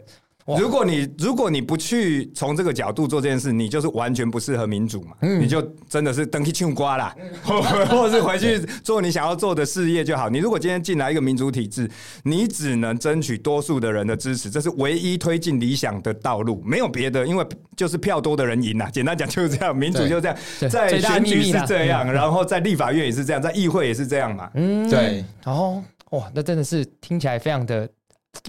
Speaker 2: 如果你如果你不去从这个角度做这件事，你就是完全不适合民主嘛。嗯、你就真的是登去唱瓜啦，嗯、或者是回去做你想要做的事业就好。你如果今天进来一个民主体制，你只能争取多数的人的支持，这是唯一推进理想的道路，没有别的。因为就是票多的人赢啦。简单讲就是这样，民主就是这样，在选举是这样，然后在立法院也是这样，在议会也是这样嘛。嗯，对。
Speaker 3: 哦，哇，那真的是听起来非常的。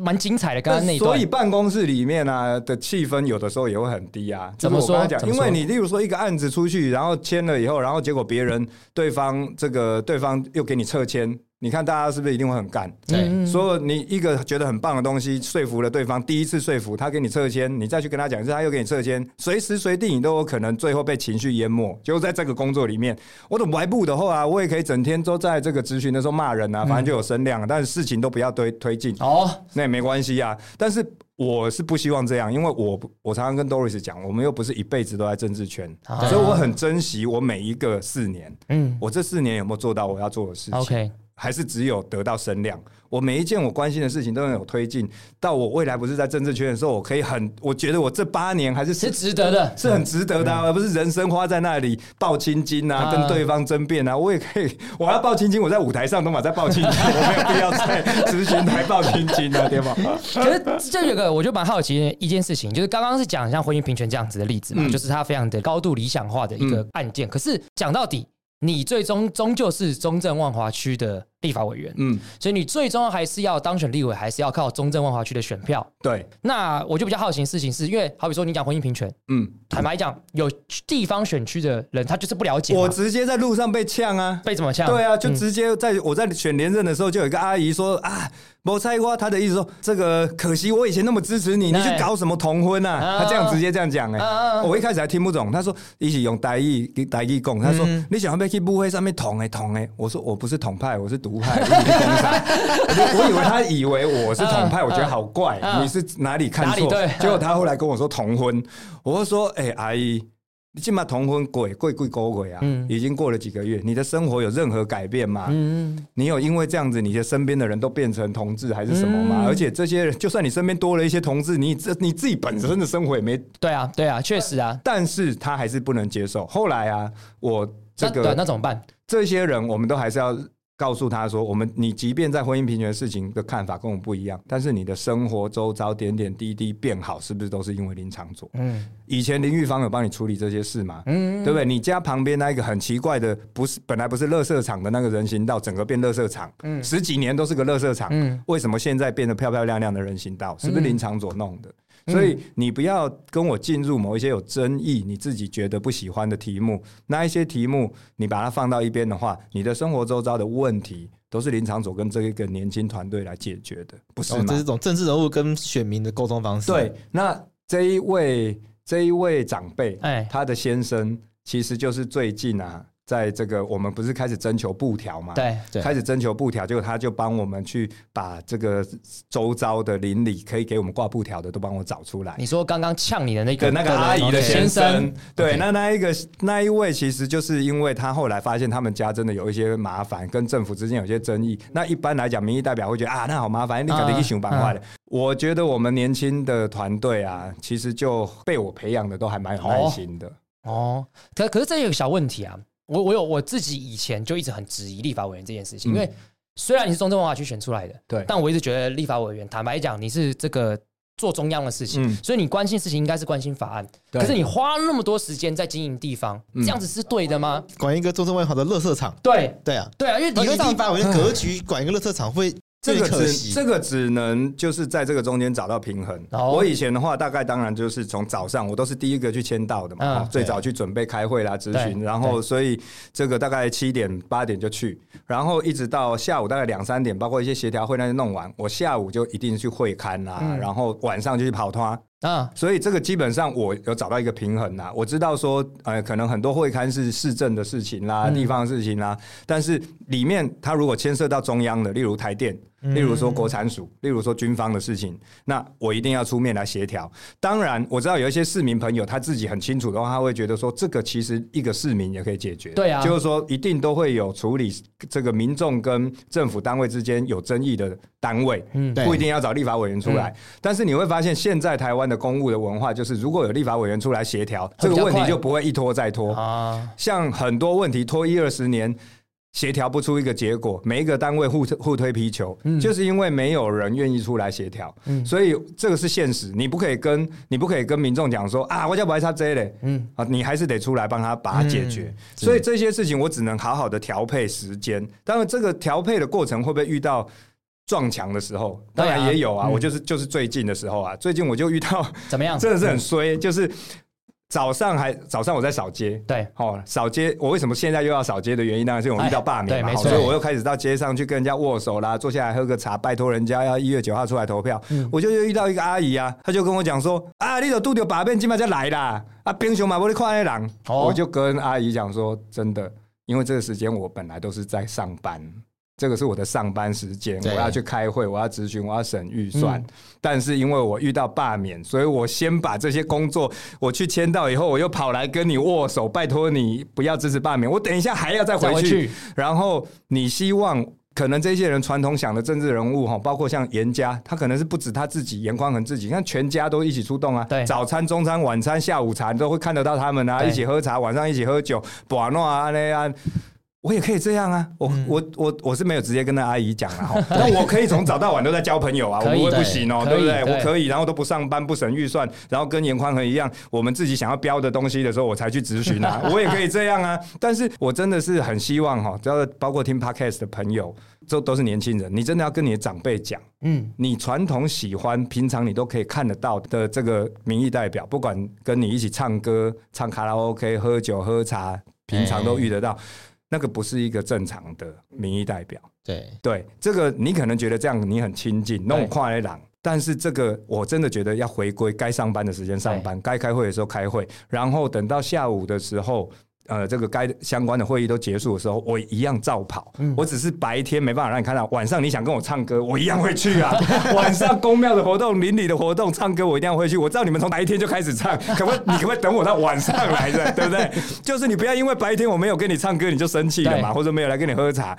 Speaker 3: 蛮精彩的，刚刚那。
Speaker 2: 所以办公室里面啊的气氛，有的时候也会很低啊。
Speaker 3: 怎么说？
Speaker 2: 因为你例如说一个案子出去，然后签了以后，然后结果别人对方这个对方又给你撤签。你看大家是不是一定会很干？对，所以你一个觉得很棒的东西，说服了对方，第一次说服他给你撤签，你再去跟他讲一次，他又给你撤签，随时随地你都有可能最后被情绪淹没。就在这个工作里面，*laughs* 我的外部的话，我也可以整天都在这个咨询的时候骂人啊，反正就有声量，但是事情都不要推推进哦，那也没关系啊。但是我是不希望这样，因为我我常常跟 Doris 讲，我们又不是一辈子都在政治圈，所以我很珍惜我每一个四年。嗯，我这四年有没有做到我要做的事情？OK。还是只有得到声量。我每一件我关心的事情都能有推进，到我未来不是在政治圈的时候，我可以很，我觉得我这八年还是
Speaker 3: 是值得的，
Speaker 2: 是很值得的，而不是人生花在那里抱青筋啊，跟对方争辩啊。我也可以，我要抱青筋，我在舞台上都嘛在抱青筋，*laughs* 我没有必要在咨询台抱青筋啊，对吧？
Speaker 3: 可是这有个，我就蛮好奇的一件事情，就是刚刚是讲像婚姻平权这样子的例子嘛，就是它非常的高度理想化的一个案件。可是讲到底，你最终终究是中正万华区的。立法委员，嗯，所以你最终还是要当选立委，还是要靠中正万华区的选票。
Speaker 2: 对，
Speaker 3: 那我就比较好奇的事情是，因为好比说你讲婚姻平权，嗯，坦白讲，有地方选区的人他就是不了解。
Speaker 2: 我直接在路上被呛啊，
Speaker 3: 被怎么呛？
Speaker 2: 对啊，就直接在我在选连任的时候，就有一个阿姨说啊，没菜瓜，他的意思说这个可惜我以前那么支持你，你去搞什么同婚啊？他这样直接这样讲哎，我一开始还听不懂，他说一起用台语给台语讲，他说你想要不要去舞会上面同哎同哎，我说我不是统派，我是独派。*laughs* 我以为他以为我是统派，我觉得好怪。你是哪里看错？结果他后来跟我说同婚，我就说：“哎，阿姨，你起码同婚鬼贵贵狗鬼啊！已经过了几个月，你的生活有任何改变吗？你有因为这样子，你的身边的人都变成同志还是什么吗？而且这些人，就算你身边多了一些同志，你这你自己本身的生活也没……
Speaker 3: 对啊，对啊，确实啊。
Speaker 2: 但是他还是不能接受。后来啊，我这个
Speaker 3: 那怎么办？
Speaker 2: 这些人我们都还是要。告诉他说，我们你即便在婚姻平权的事情的看法跟我们不一样，但是你的生活周遭点点滴滴变好，是不是都是因为林长佐？嗯，以前林玉芳有帮你处理这些事吗？嗯，对不对？你家旁边那一个很奇怪的，不是本来不是垃圾场的那个人行道，整个变垃圾场，嗯，十几年都是个垃圾场，嗯，为什么现在变得漂漂亮亮的人行道？是不是林长佐弄的？所以你不要跟我进入某一些有争议、你自己觉得不喜欢的题目，那一些题目你把它放到一边的话，你的生活周遭的问题都是林长佐跟这一个年轻团队来解决的，不是吗？
Speaker 1: 哦，这是一种政治人物跟选民的沟通方式。
Speaker 2: 对，那这一位这一位长辈，哎，他的先生其实就是最近啊。在这个，我们不是开始征求布条嘛？
Speaker 3: 对，
Speaker 2: 开始征求布条，结果他就帮我们去把这个周遭的邻里可以给我们挂布条的都帮我找出来。
Speaker 3: 你说刚刚呛你的那个
Speaker 2: 那个阿姨的先生，对，那那一个那一位其实就是因为他后来发现他们家真的有一些麻烦，跟政府之间有些争议。那一般来讲，民意代表会觉得啊，那好麻烦，你搞得一熊办坏的。我觉得我们年轻的团队啊，其实就被我培养的都还蛮有耐心的。
Speaker 3: 哦，哦，可可是这有个小问题啊。我我有我自己以前就一直很质疑立法委员这件事情，因为虽然你是中正文化区选出来的，对，但我一直觉得立法委员，坦白讲，你是这个做中央的事情，所以你关心事情应该是关心法案，可是你花那么多时间在经营地方，这样子是对的吗？
Speaker 1: 管一个中正文化的垃圾场，
Speaker 3: 对
Speaker 1: 对啊，
Speaker 3: 对啊，因为理论上
Speaker 1: 立法委员格局管一个垃圾场会。
Speaker 2: 这个只这个只能就是在这个中间找到平衡。我以前的话，大概当然就是从早上，我都是第一个去签到的嘛，最早去准备开会啦、咨询，然后所以这个大概七点八点就去，然后一直到下午大概两三点，包括一些协调会那些弄完，我下午就一定去会勘啦，然后晚上就去跑团。啊，所以这个基本上我有找到一个平衡啦。我知道说，呃，可能很多会刊是市政的事情啦、地方的事情啦，但是里面它如果牵涉到中央的，例如台电，例如说国产署，例如说军方的事情，那我一定要出面来协调。当然，我知道有一些市民朋友他自己很清楚的话，他会觉得说，这个其实一个市民也可以解决。
Speaker 3: 对啊，
Speaker 2: 就是说一定都会有处理这个民众跟政府单位之间有争议的单位，嗯，不一定要找立法委员出来。但是你会发现，现在台湾的公务的文化就是，如果有立法委员出来协调，这个问题就不会一拖再拖啊。像很多问题拖一二十年，协调不出一个结果，每一个单位互互推皮球，就是因为没有人愿意出来协调。所以这个是现实，你不可以跟你不可以跟民众讲说啊，我叫不爱插这嘞，嗯啊，你还是得出来帮他把它解决。所以这些事情我只能好好的调配时间。当然，这个调配的过程会不会遇到？撞墙的时候，当然也有啊。我就是就是最近的时候啊，最近我就遇到
Speaker 3: 怎么样？*laughs*
Speaker 2: 真的是很衰，就是早上还早上我在扫街，
Speaker 3: 对，
Speaker 2: 哦，扫街。我为什么现在又要扫街的原因，当然是我遇到罢免嘛，所以我又开始到街上去跟人家握手啦，坐下来喝个茶，拜托人家要一月九号出来投票。我就又遇到一个阿姨啊，她就跟我讲说：“啊，你都拄着罢免，今晚就来啦。”啊，平常嘛，我你看那人，我就跟阿姨讲说：“真的，因为这个时间我本来都是在上班。”这个是我的上班时间，我要去开会，我要咨询，我要审预算。嗯、但是因为我遇到罢免，所以我先把这些工作我去签到以后，我又跑来跟你握手，拜托你不要支持罢免。我等一下还要再回去。然后你希望可能这些人传统想的政治人物哈，包括像严家，他可能是不止他自己，严宽恒自己，看全家都一起出动啊。对，早餐、中餐、晚餐、下午茶你都会看得到他们啊，一起喝茶，晚上一起喝酒，不啊啊那样。我也可以这样啊，我我我我是没有直接跟那阿姨讲啊，*laughs* 那我可以从早到晚都在交朋友啊，我不会不行哦，对不对？我可以，然后都不上班不省预算，然后跟严宽恒一样，我们自己想要标的东西的时候，我才去咨询啊，*laughs* 我也可以这样啊。但是我真的是很希望哈，只要包括听 Podcast 的朋友，这都是年轻人，你真的要跟你的长辈讲，嗯，你传统喜欢，平常你都可以看得到的这个民意代表，不管跟你一起唱歌、唱卡拉 OK、喝酒喝茶，平常都遇得到。那个不是一个正常的民意代表，
Speaker 1: 对。
Speaker 2: 对，这个你可能觉得这样你很亲近，弄跨来朗，但是这个我真的觉得要回归该上班的时间上班，该开会的时候开会，然后等到下午的时候。呃，这个该相关的会议都结束的时候，我一样照跑。嗯、我只是白天没办法让你看到，晚上你想跟我唱歌，我一样会去啊。*laughs* 晚上公庙的活动、邻里的活动，唱歌我一定要会去。我知道你们从白天就开始唱，可不可以？你可不可以 *laughs* 等我到晚上来的，对不对？*laughs* 就是你不要因为白天我没有跟你唱歌，你就生气了嘛，或者没有来跟你喝茶。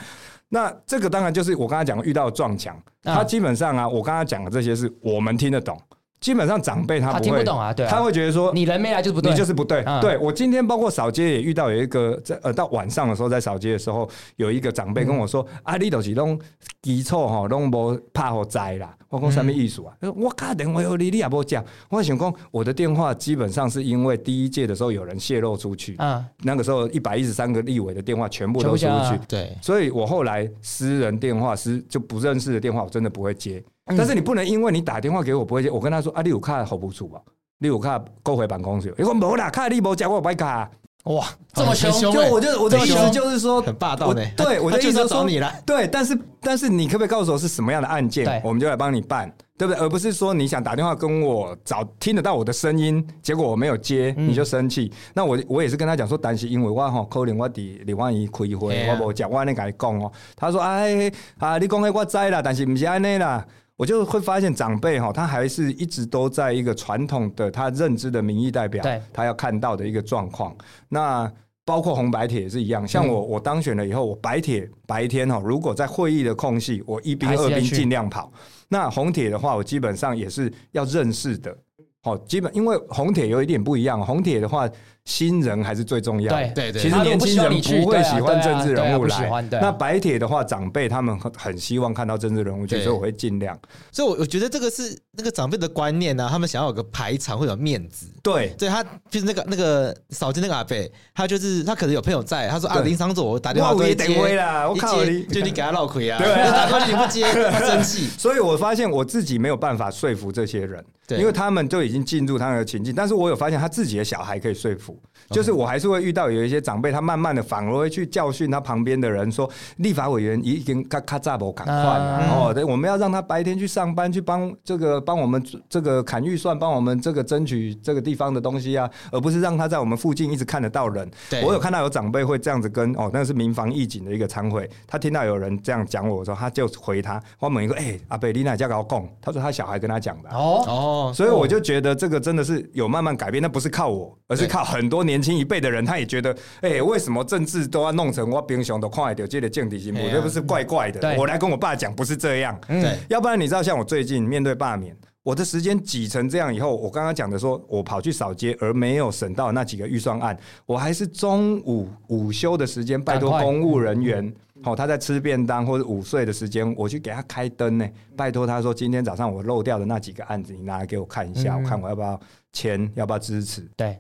Speaker 2: 那这个当然就是我刚才讲遇到撞墙。他基本上啊，我刚才讲的这些是我们听得懂。基本上长辈他不会，
Speaker 3: 他听不懂啊，对啊，
Speaker 2: 他会觉得说
Speaker 3: 你人没来就是不对，
Speaker 2: 你就是不对。
Speaker 3: 嗯、
Speaker 2: 对我今天包括扫街也遇到有一个在呃到晚上的时候在扫街的时候，有一个长辈跟我说：“嗯、啊，你都是拢基础哈，拢无怕火灾啦。”我讲什么意思啊？嗯、我打电话给你，你也不讲。我想讲我的电话基本上是因为第一届的时候有人泄露出去，嗯，那个时候一百一十三个立委的电话全部都出去，
Speaker 1: 对，
Speaker 2: 所以我后来私人电话是就不认识的电话，我真的不会接。但是你不能因为你打电话给我不会接，我跟他说啊，你有卡好不处吧？你有卡勾回办公室？因为没啦，卡你没加我不卡。
Speaker 3: 哇，这么凶！
Speaker 2: 就我就我的意思就是说
Speaker 1: 很霸道呢。
Speaker 2: 对，我的意思是说
Speaker 1: 你了。
Speaker 2: 对，但是但是你可不可以告诉我是什么样的案件？我们就来帮你办，对不对？而不是说你想打电话跟我找听得到我的声音，结果我没有接，你就生气。那我我也是跟他讲说，担心因为我哈可能我底李万一开会，我无讲我那跟你讲哦。他说哎啊，你讲的我知啦，但是不是安内啦。我就会发现长辈哈，他还是一直都在一个传统的他认知的民意代表，他要看到的一个状况。那包括红白帖也是一样，像我我当选了以后，我白铁白天哈，如果在会议的空隙，我一兵二兵尽量跑。那红帖的话，我基本上也是要认识的。好，基本因为红帖有一点不一样，红帖的话。新人还是最重要的。
Speaker 3: 对对对，
Speaker 2: 其实年轻人不会喜欢政治人物
Speaker 3: 来。
Speaker 2: 那白铁的话，长辈他们很很希望看到政治人物去，所以我会尽量。
Speaker 1: 所以，我我觉得这个是那个长辈的观念呢、啊，他们想要有个排场会有面子。
Speaker 2: 对，
Speaker 1: 所以他就是那个那个扫街那个阿伯，他就是他可能有朋友在，他说啊，林桑佐我打电话给你接
Speaker 2: 啦，我靠你，
Speaker 1: 就你给他绕亏啊，
Speaker 2: 对，
Speaker 1: 打过去你不接，他生气。*laughs*
Speaker 2: 所以我发现我自己没有办法说服这些人，因为他们都已经进入他们的情境。但是我有发现他自己的小孩可以说服，就是我还。是会遇到有一些长辈，他慢慢的反而会去教训他旁边的人，说立法委员已经咔咔炸不赶快哦，对，我们要让他白天去上班，去帮这个帮我们这个砍预算，帮我们这个争取这个地方的东西啊，而不是让他在我们附近一直看得到人。我有看到有长辈会这样子跟哦，那是民防义警的一个餐会，他听到有人这样讲我的时候，他就回他，我问一个，哎，阿贝丽娜家搞讲？他说他小孩跟他讲的。哦哦，所以我就觉得这个真的是有慢慢改变，那不是靠我，而是靠很多年轻一辈的人，他也觉得，哎、欸，为什么政治都要弄成我平常都看得到这个政治新闻，这不是怪怪的？我来跟我爸讲，不是这样。对，要不然你知道，像我最近面对罢免，我的时间挤成这样以后，我刚刚讲的说，我跑去扫街，而没有审到那几个预算案，我还是中午午休的时间，拜托公务人员，好，他在吃便当或者午睡的时间，我去给他开灯呢，拜托他说，今天早上我漏掉的那几个案子，你拿来给我看一下，我看我要不要签，要不要支持？对。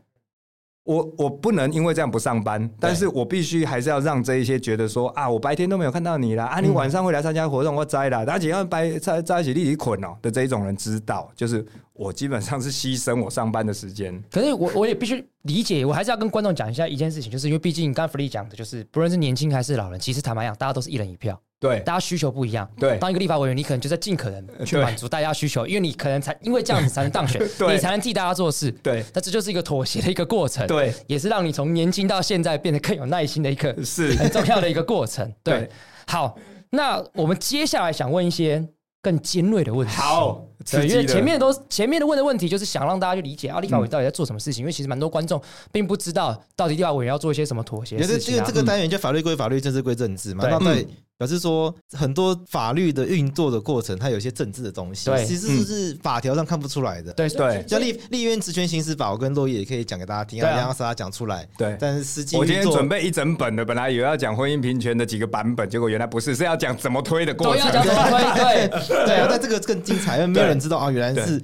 Speaker 2: 我我不能因为这样不上班，但是我必须还是要让这一些觉得说啊，我白天都没有看到你啦，啊，你晚上会来参加活动，我摘了，而且要白在在一起立即捆哦的这一种人知道，就是我基本上是牺牲我上班的时间。
Speaker 3: 可是我我也必须理解，我还是要跟观众讲一下一件事情，就是因为毕竟刚刚 Fredy 讲的就是，不论是年轻还是老人，其实坦白讲，大家都是一人一票。
Speaker 2: 对，
Speaker 3: 大家需求不一样。
Speaker 2: 对，
Speaker 3: 当一个立法委员，你可能就在尽可能去满足大家需求，因为你可能才因为这样子才能当选，*laughs* 你才能替大家做事。对，那这就是一个妥协的一个过程。对，也是让你从年轻到现在变得更有耐心的一个是很重要的一个过程。*laughs* 对，好，那我们接下来想问一些更尖锐的问题。
Speaker 2: 好，
Speaker 3: 对，因为前面都前面的问的问题就是想让大家去理解啊，立法委员到底在做什么事情？因为其实蛮多观众并不知道到底立法委员要做一些什么妥协的事情。
Speaker 1: 因为这个单元叫法律归法律，政治归政治嘛。那对。表示说，很多法律的运作的过程，它有一些政治的东西，对其实是法条上看不出来的。对对，像立立院职权行使法，我跟落叶也可以讲给大家听，让让大家讲出来。对，但是实际
Speaker 2: 我今天准备一整本的，本来以为要讲婚姻平权的几个版本，结果原来不是，是要讲怎么推的过程。
Speaker 3: 对，要讲怎么推，对 *laughs*
Speaker 1: 对啊，但这个更精彩，因为没有人知道啊，原来是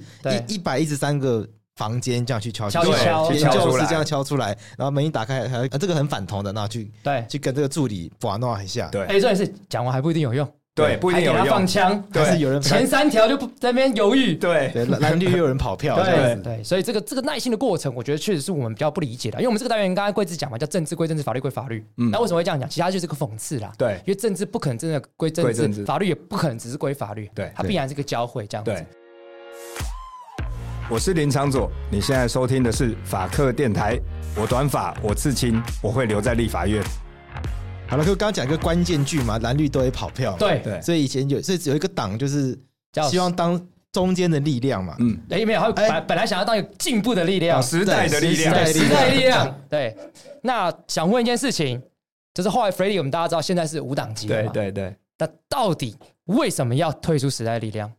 Speaker 1: 一一百一十三个。房间这样去敲敲
Speaker 3: 敲，
Speaker 1: 研究室这样敲出来，然后门一打开，还这个很反同的，那去对，去跟这个助理把弄一下。对，
Speaker 3: 哎，这也是讲完还不一定有用，
Speaker 2: 对，不一定有用。
Speaker 3: 放枪，
Speaker 1: 还是有人
Speaker 3: 前三条就不在那边犹豫，
Speaker 2: 对，
Speaker 1: 蓝绿又有人跑票，
Speaker 3: 对对，所以这个这个耐心的过程，我觉得确实是我们比较不理解的，因为我们这个单元刚才贵子讲嘛，叫政治归政治，法律归法律。嗯，那为什么会这样讲？其实它就是个讽刺啦。对，因为政治不可能真的归政治，法律也不可能只是归法律，对，它必然是个交汇这样子。
Speaker 2: 我是林昌佐，你现在收听的是法客电台。我短发，我刺青，我会留在立法院。
Speaker 1: 好了，就刚刚讲一个关键句嘛，蓝绿都会跑票。
Speaker 3: 对对，
Speaker 1: 所以以前有，所以有一个党就是希望当中间的力量嘛。嗯，
Speaker 3: 哎，没有，他本本来想要当一个进步的力量，
Speaker 2: 时代的力量，
Speaker 3: 时代力量。*laughs* 对，那想问一件事情，就是后来 Freddy 我们大家知道现在是无党籍了嘛？
Speaker 2: 对对对。
Speaker 3: 那到底为什么要退出时代力量？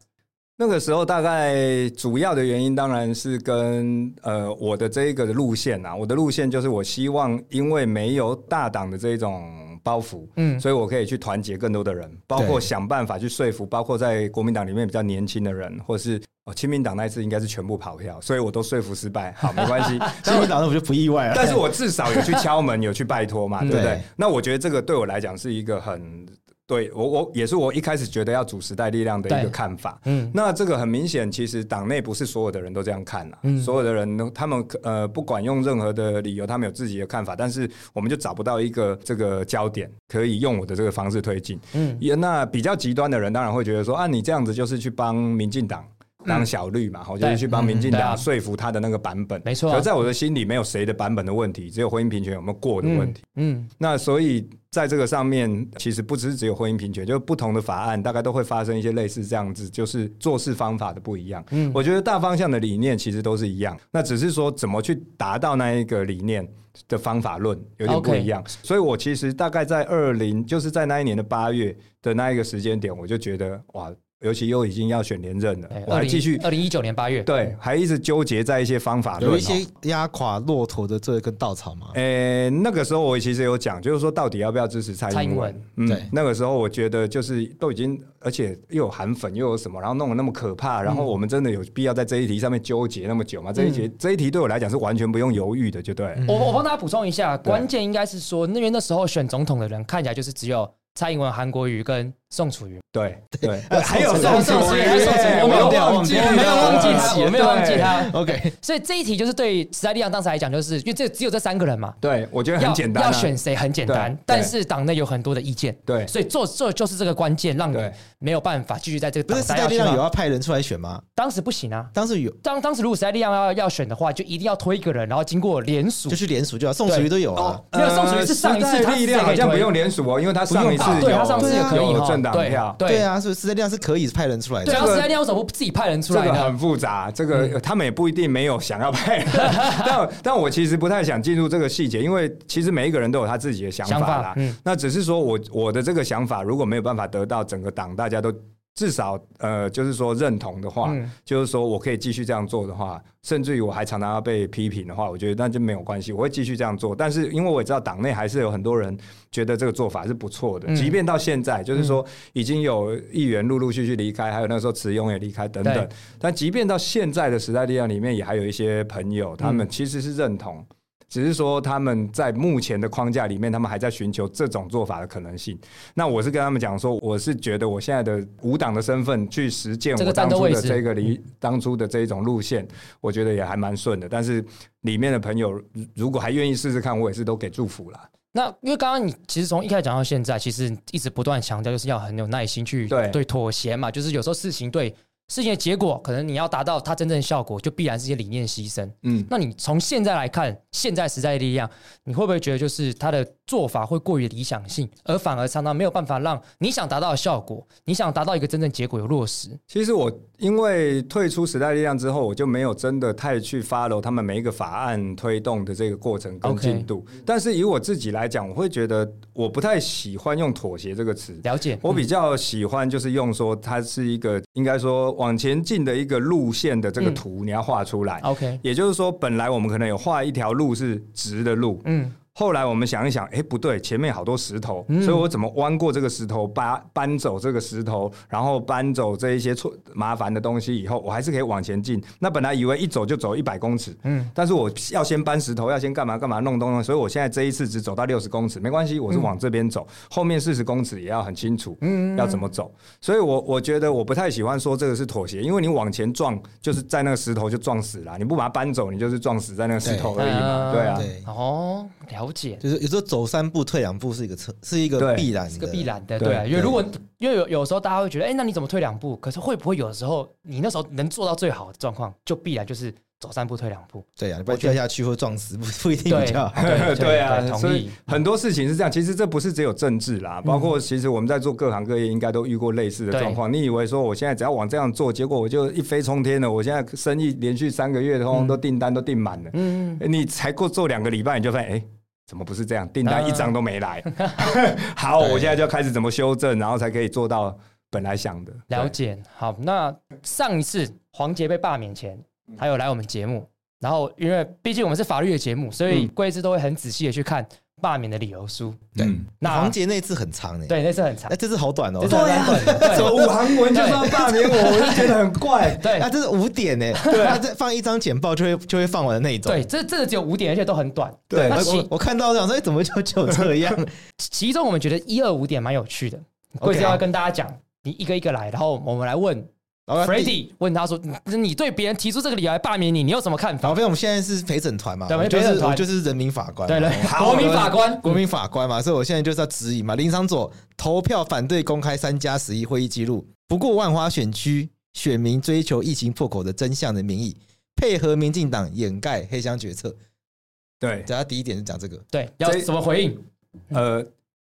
Speaker 2: 那个时候大概主要的原因当然是跟呃我的这一个的路线啊，我的路线就是我希望因为没有大党的这种包袱，嗯，所以我可以去团结更多的人，包括想办法去说服，包括在国民党里面比较年轻的人，或是哦亲民党那一次应该是全部跑票，所以我都说服失败。好，没关系，*laughs*
Speaker 1: 亲民党那我就不意外了。
Speaker 2: 但是我至少有去敲门，有去拜托嘛，对不对？那我觉得这个对我来讲是一个很。对我，我也是我一开始觉得要主时代力量的一个看法。嗯，那这个很明显，其实党内不是所有的人都这样看呐。嗯，所有的人都，他们呃，不管用任何的理由，他们有自己的看法，但是我们就找不到一个这个焦点，可以用我的这个方式推进。嗯，也那比较极端的人，当然会觉得说啊，你这样子就是去帮民进党。当小绿嘛，我、嗯、就是去帮民进党说服他的那个版本，没错、啊。可在我的心里，没有谁的版本的问题，只有婚姻平权有没有过的问题。嗯，嗯那所以在这个上面，其实不只是只有婚姻平权，就是不同的法案，大概都会发生一些类似这样子，就是做事方法的不一样。嗯，我觉得大方向的理念其实都是一样，那只是说怎么去达到那一个理念的方法论有点不一样。所以我其实大概在二零，就是在那一年的八月的那一个时间点，我就觉得哇。尤其又已经要选连任了，我还继续。
Speaker 3: 二零一九年八月，
Speaker 2: 对，还一直纠结在一些方法，
Speaker 1: 有一些压垮骆驼的这根稻草吗？
Speaker 2: 诶，那个时候我其实有讲，就是说到底要不要支持蔡英文？嗯，对，那个时候我觉得就是都已经，而且又有韩粉，又有什么，然后弄得那么可怕，然后我们真的有必要在这一题上面纠结那么久吗？这一题这一题对我来讲是完全不用犹豫的，就对。
Speaker 3: 我我帮大家补充一下，关键应该是说，因为那时候选总统的人看起来就是只有蔡英文、韩国瑜跟。宋楚瑜，
Speaker 2: 对对，还有宋楚瑜，
Speaker 3: 还有宋楚瑜，我没有忘记，我没有忘记他，我没有忘记他。
Speaker 1: OK，
Speaker 3: 所以这一题就是对时代力量当时来讲，就是因为这只有这三个人嘛。
Speaker 2: 对，我觉得很简单，
Speaker 3: 要选谁很简单，但是党内有很多的意见。对，所以做这就是这个关键，让你没有办法继续在这个党。
Speaker 1: 不是时代力量有要派人出来选吗？
Speaker 3: 当时不行啊，
Speaker 1: 当时有，
Speaker 3: 当当时如果时代力量要要选的话，就一定要推一个人，然后经过联署，
Speaker 1: 就去联署就要。宋楚瑜都有啊，
Speaker 3: 没有宋楚瑜是上一次他
Speaker 2: 力量好像不用联署哦，因为他上一次
Speaker 3: 对他上次也可以
Speaker 2: 有政党票，
Speaker 3: 对。
Speaker 1: 对啊，所以时代力量是可以派人出来的。
Speaker 3: 对啊，时代力量为什么不自己派人出来？
Speaker 2: 这个很复杂，这个他们也不一定没有想要派人。*laughs* 但但我其实不太想进入这个细节，因为其实每一个人都有他自己的想法啦。嗯，那只是说我我的这个想法如果没有办法得到整个党大家都。至少，呃，就是说认同的话，嗯、就是说我可以继续这样做的话，甚至于我还常常要被批评的话，我觉得那就没有关系，我会继续这样做。但是，因为我也知道党内还是有很多人觉得这个做法是不错的，嗯、即便到现在，就是说已经有议员陆陆续续离开，还有那时候慈庸也离开等等。但即便到现在的时代力量里面，也还有一些朋友，他们其实是认同。只是说他们在目前的框架里面，他们还在寻求这种做法的可能性。那我是跟他们讲说，我是觉得我现在的无党的身份去实践我当初的这个离当初的这一种路线，我觉得也还蛮顺的。但是里面的朋友如果还愿意试试看，我也是都给祝福了。
Speaker 3: 那因为刚刚你其实从一开始讲到现在，其实一直不断强调就是要很有耐心去对对妥协嘛，就是有时候事情对。事情的结果，可能你要达到它真正的效果，就必然是一些理念牺牲。嗯，那你从现在来看，现在时代力量，你会不会觉得就是它的做法会过于理想性，而反而常常没有办法让你想达到的效果，你想达到一个真正结果有落实？
Speaker 2: 其实我因为退出时代力量之后，我就没有真的太去 follow 他们每一个法案推动的这个过程跟进度。但是以我自己来讲，我会觉得我不太喜欢用妥协这个词。
Speaker 3: 了解，
Speaker 2: 我比较喜欢就是用说它是一个应该说。往前进的一个路线的这个图，你要画出来。OK，也就是说，本来我们可能有画一条路是直的路。嗯。后来我们想一想，哎，不对，前面好多石头，嗯、所以我怎么弯过这个石头，搬搬走这个石头，然后搬走这一些错麻烦的东西以后，我还是可以往前进。那本来以为一走就走一百公尺，嗯，但是我要先搬石头，要先干嘛干嘛弄东西，所以我现在这一次只走到六十公尺，没关系，我是往这边走，嗯、后面四十公尺也要很清楚，嗯，要怎么走。所以我我觉得我不太喜欢说这个是妥协，因为你往前撞，就是在那个石头就撞死了，你不把它搬走，你就是撞死在那个石头而已嘛，对，对啊，对
Speaker 3: 哦。了解，
Speaker 1: 就是有时候走三步退两步是一个策，是一个必然，
Speaker 3: 是个必然的，对。因为如果因为有有时候大家会觉得，哎，那你怎么退两步？可是会不会有的时候你那时候能做到最好的状况，就必然就是走三步退两步？
Speaker 1: 对呀，不然掉下去或撞死不不一定比较好。
Speaker 2: 对啊，所以很多事情是这样。其实这不是只有政治啦，包括其实我们在做各行各业，应该都遇过类似的状况。你以为说我现在只要往这样做，结果我就一飞冲天了？我现在生意连续三个月通通都订单都订满了。嗯，你才过做两个礼拜，你就发现哎。怎么不是这样？订单一张都没来。*laughs* 好，我现在就开始怎么修正，然后才可以做到本来想的。
Speaker 3: 了解。好，那上一次黄杰被罢免前，还有来我们节目，然后因为毕竟我们是法律的节目，所以贵司都会很仔细的去看。罢免的理由书，
Speaker 1: 对，那黄杰那次很长诶，
Speaker 3: 对，那次很长，
Speaker 1: 哎，这次好短哦，
Speaker 3: 对啊，
Speaker 2: 怎么五行文就要罢免我，我就觉得很怪，
Speaker 3: 对，
Speaker 1: 啊，这是五点呢，对，他这放一张简报就会就会放完的那种，
Speaker 3: 对，这这个只有五点，而且都很短，
Speaker 1: 对，我我看到这样，所以怎么就就这样？*laughs*
Speaker 3: 其中我们觉得一二五点蛮有趣的，贵是要跟大家讲，你一个一个来，然后我们来问。Freddy 问他说：“你对别人提出这个理由来罢免你，你有什么看法？”
Speaker 1: 好，因为我们现在是陪审团嘛，
Speaker 3: 对，
Speaker 1: 我就是我就是人民法官，
Speaker 3: 对对，国民法官，
Speaker 1: 国民法官嘛，所以我现在就是要质疑嘛。林昶佐投票反对公开三加十一会议记录，不顾万华选区选民追求疫情破口的真相的民意，配合民进党掩盖黑箱决策。
Speaker 2: 对，
Speaker 1: 大家第一点是讲这个，
Speaker 3: 对，要怎么回应？
Speaker 2: 呃。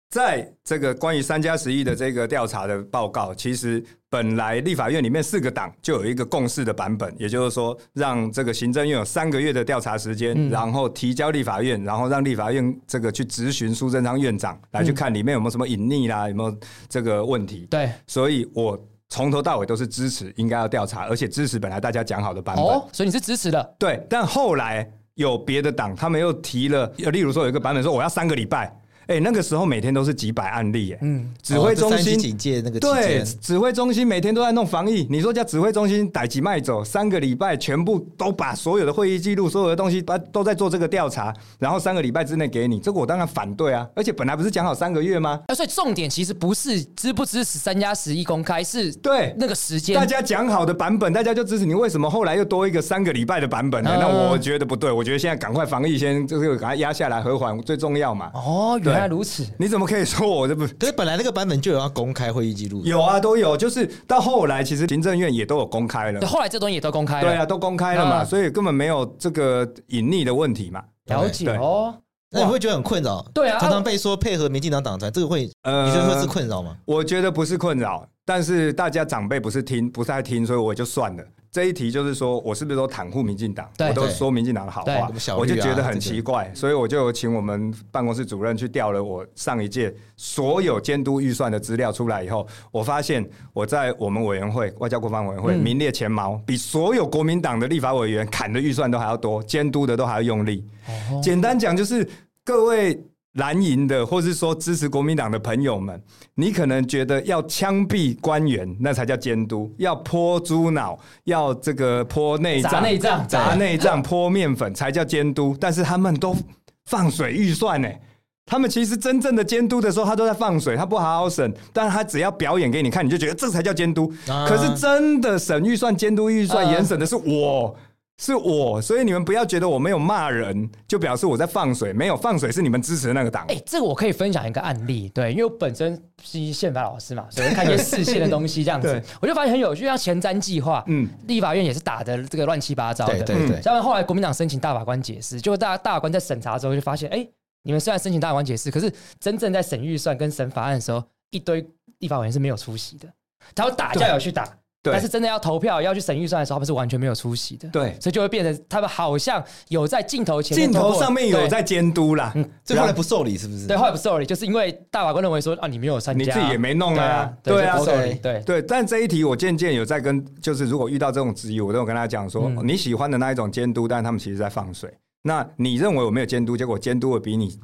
Speaker 2: 在这个关于三加十一的这个调查的报告，其实本来立法院里面四个党就有一个共识的版本，也就是说，让这个行政院有三个月的调查时间，然后提交立法院，然后让立法院这个去质询苏贞昌院长来去看里面有没有什么隐匿啦，有没有这个问题。
Speaker 3: 对，
Speaker 2: 所以我从头到尾都是支持应该要调查，而且支持本来大家讲好的版本。
Speaker 3: 哦，所以你是支持的？
Speaker 2: 对，但后来有别的党，他们又提了，例如说有一个版本说我要三个礼拜。哎、欸，那个时候每天都是几百案例，哎，嗯，指挥中心
Speaker 1: 警戒那个
Speaker 2: 对，指挥中心每天都在弄防疫。你说叫指挥中心逮几卖走，三个礼拜全部都把所有的会议记录、所有的东西，把都在做这个调查，然后三个礼拜之内给你，这个我当然反对啊！而且本来不是讲好三个月吗？
Speaker 3: 所以重点其实不是支不支持三加十一公开，是对那个时间，
Speaker 2: 大家讲好的版本，大家就支持。你为什么后来又多一个三个礼拜的版本呢？嗯、那我觉得不对，我觉得现在赶快防疫先就是赶快压下来和缓最重要嘛。
Speaker 3: 哦，原来如此，
Speaker 2: 你怎么可以说我这不？
Speaker 1: 可是本来那个版本就有要公开会议记录，
Speaker 2: 有啊，都有。就是到后来，其实行政院也都有公开了。
Speaker 3: 后来这东西也都公开了，
Speaker 2: 对啊，都公开了嘛，所以根本没有这个隐匿的问题嘛。
Speaker 3: 了解哦，
Speaker 1: 那你会觉得很困扰？
Speaker 3: 对啊，
Speaker 1: 常常被说配合民进党党团，这个会呃，你觉得会是困扰吗？
Speaker 2: 我觉得不是困扰，但是大家长辈不是听，不是在听，所以我就算了。这一题就是说，我是不是都袒护民进党？我都说民进党的好话，我就觉得很奇怪，所以我就请我们办公室主任去调了我上一届所有监督预算的资料出来以后，我发现我在我们委员会外交国防委员会名列前茅，比所有国民党的立法委员砍的预算都还要多，监督的都还要用力。简单讲就是各位。蓝营的，或是说支持国民党的朋友们，你可能觉得要枪毙官员，那才叫监督；要泼猪脑，要这个泼内脏、
Speaker 3: 砸内脏、
Speaker 2: 砸内脏、泼面粉，才叫监督。但是他们都放水预算呢？他们其实真正的监督的时候，他都在放水，他不好好审，但他只要表演给你看，你就觉得这才叫监督。可是真的审预算、监督预算、严审的是我。是我，所以你们不要觉得我没有骂人，就表示我在放水。没有放水是你们支持的那个党。哎、
Speaker 3: 欸，这个我可以分享一个案例，对，因为我本身是宪法老师嘛，*laughs* 所以看一些释宪的东西，这样子，我就发现很有趣，像前瞻计划，嗯，立法院也是打的这个乱七八糟的，对对对。像后来国民党申请大法官解释，结果大大法官在审查之后就发现，哎、欸，你们虽然申请大法官解释，可是真正在审预算跟审法案的时候，一堆立法委员是没有出席的，他要打就要去打。但是真的要投票要去审预算的时候，他们是完全没有出席的。
Speaker 2: 对，
Speaker 3: 所以就会变成他们好像有在镜头前
Speaker 2: 镜头上面有在监督啦。
Speaker 1: 嗯，这后来不受理是不是？
Speaker 3: 对，后来不受理，就是因为大法官认为说啊，你没有参加，
Speaker 2: 你自己也没弄啊。对啊，对对对。但这一题我渐渐有在跟，就是如果遇到这种质疑，我都有跟他讲说，你喜欢的那一种监督，但是他们其实在放水。那你认为我没有监督，结果监督的比你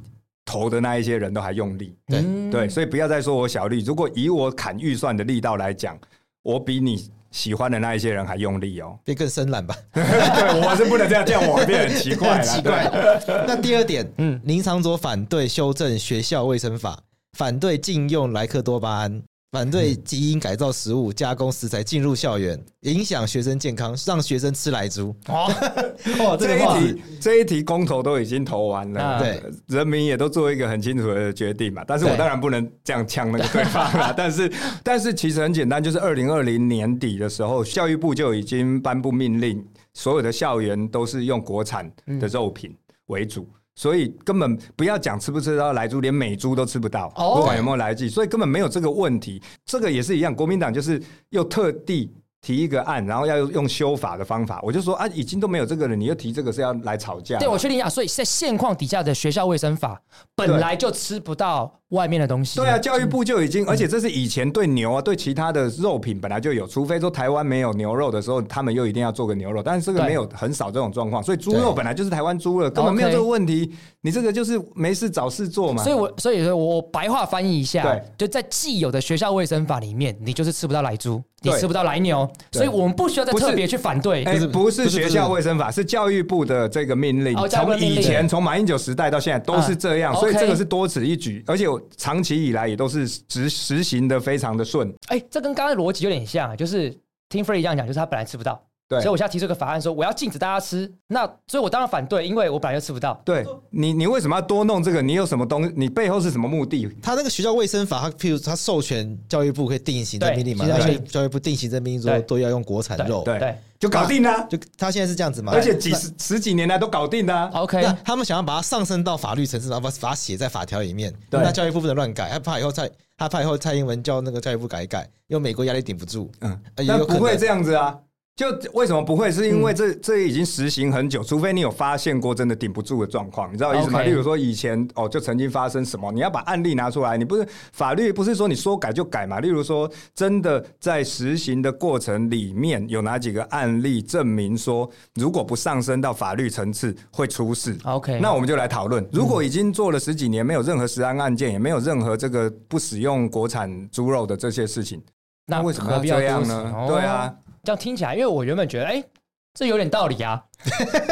Speaker 2: 投的那一些人都还用力。对对，所以不要再说我小力。如果以我砍预算的力道来讲，我比你。喜欢的那一些人还用力哦，*laughs*
Speaker 1: 变更深蓝吧？
Speaker 2: 对，我是不能这样，这样我会变很奇怪。很奇怪。*laughs*
Speaker 1: 那第二点，嗯，林长佐反对修正学校卫生法，反对禁用莱克多巴胺。反对基因改造食物加工食材进入校园，影响学生健康，让学生吃来猪。
Speaker 2: 哦，*laughs* 这一题这一题公投都已经投完了，对，人民也都做一个很清楚的决定嘛。但是我当然不能这样呛那个对方啦。*laughs* 但是，但是其实很简单，就是二零二零年底的时候，教育部就已经颁布命令，所有的校园都是用国产的肉品为主。所以根本不要讲吃不吃到来猪，连美猪都吃不到，不管有没有来剂，所以根本没有这个问题。这个也是一样，国民党就是又特地提一个案，然后要用修法的方法。我就说啊，已经都没有这个了，你又提这个是要来吵架？
Speaker 3: 对，我确定一下，所以在现况底下的学校卫生法本来就吃不到外面的东西。
Speaker 2: 对啊，教育部就已经，而且这是以前对牛啊，对其他的肉品本来就有，除非说台湾没有牛肉的时候，他们又一定要做个牛肉，但是这个没有很少这种状况，所以猪肉本来就是台湾猪了，根本没有这个问题。你这个就是没事找事做嘛。
Speaker 3: 所以我所以说我白话翻译一下，对，就在既有的学校卫生法里面，你就是吃不到奶猪，你吃不到奶牛，所以我们不需要再特别去反对。
Speaker 2: 不是不是学校卫生法，是教育部的这个命令，从以前从马英九时代到现在都是这样，所以这个是多此一举，而且长期以来也都是执实行的非常的顺。
Speaker 3: 哎，这跟刚刚的逻辑有点像，就是听 Freddy 这样讲，就是他本来吃不到。对，所以我现在提出一个法案，说我要禁止大家吃。那所以，我当然反对，因为我本来就吃不到。
Speaker 2: 对你，你为什么要多弄这个？你有什么东西？你背后是什么目的？
Speaker 1: 他那个学校卫生法，他譬如他授权教育部可以定行政命令嘛？而且教育部定行政命令说都要用国产肉，
Speaker 2: 对，对就搞定了。
Speaker 1: 就他现在是这样子嘛？
Speaker 2: 而且几十十几年来都搞定了。
Speaker 3: OK，
Speaker 1: 那他们想要把它上升到法律层次，然后把把它写在法条里面。对，那教育部不能乱改，他怕以后蔡他怕以后蔡英文叫那个教育部改一改，因为美国压力顶不住。
Speaker 2: 嗯，那不会这样子啊。就为什么不会？是因为这、嗯、这已经实行很久，除非你有发现过真的顶不住的状况，你知道意思吗.例如说以前哦，就曾经发生什么，你要把案例拿出来。你不是法律不是说你说改就改嘛？例如说，真的在实行的过程里面有哪几个案例证明说，如果不上升到法律层次会出事
Speaker 3: ？OK，
Speaker 2: 那我们就来讨论。如果已经做了十几年，没有任何食安案件，也没有任何这个不使用国产猪肉的这些事情，那为什么要这样呢？对啊。
Speaker 3: 这样听起来，因为我原本觉得，哎，这有点道理啊。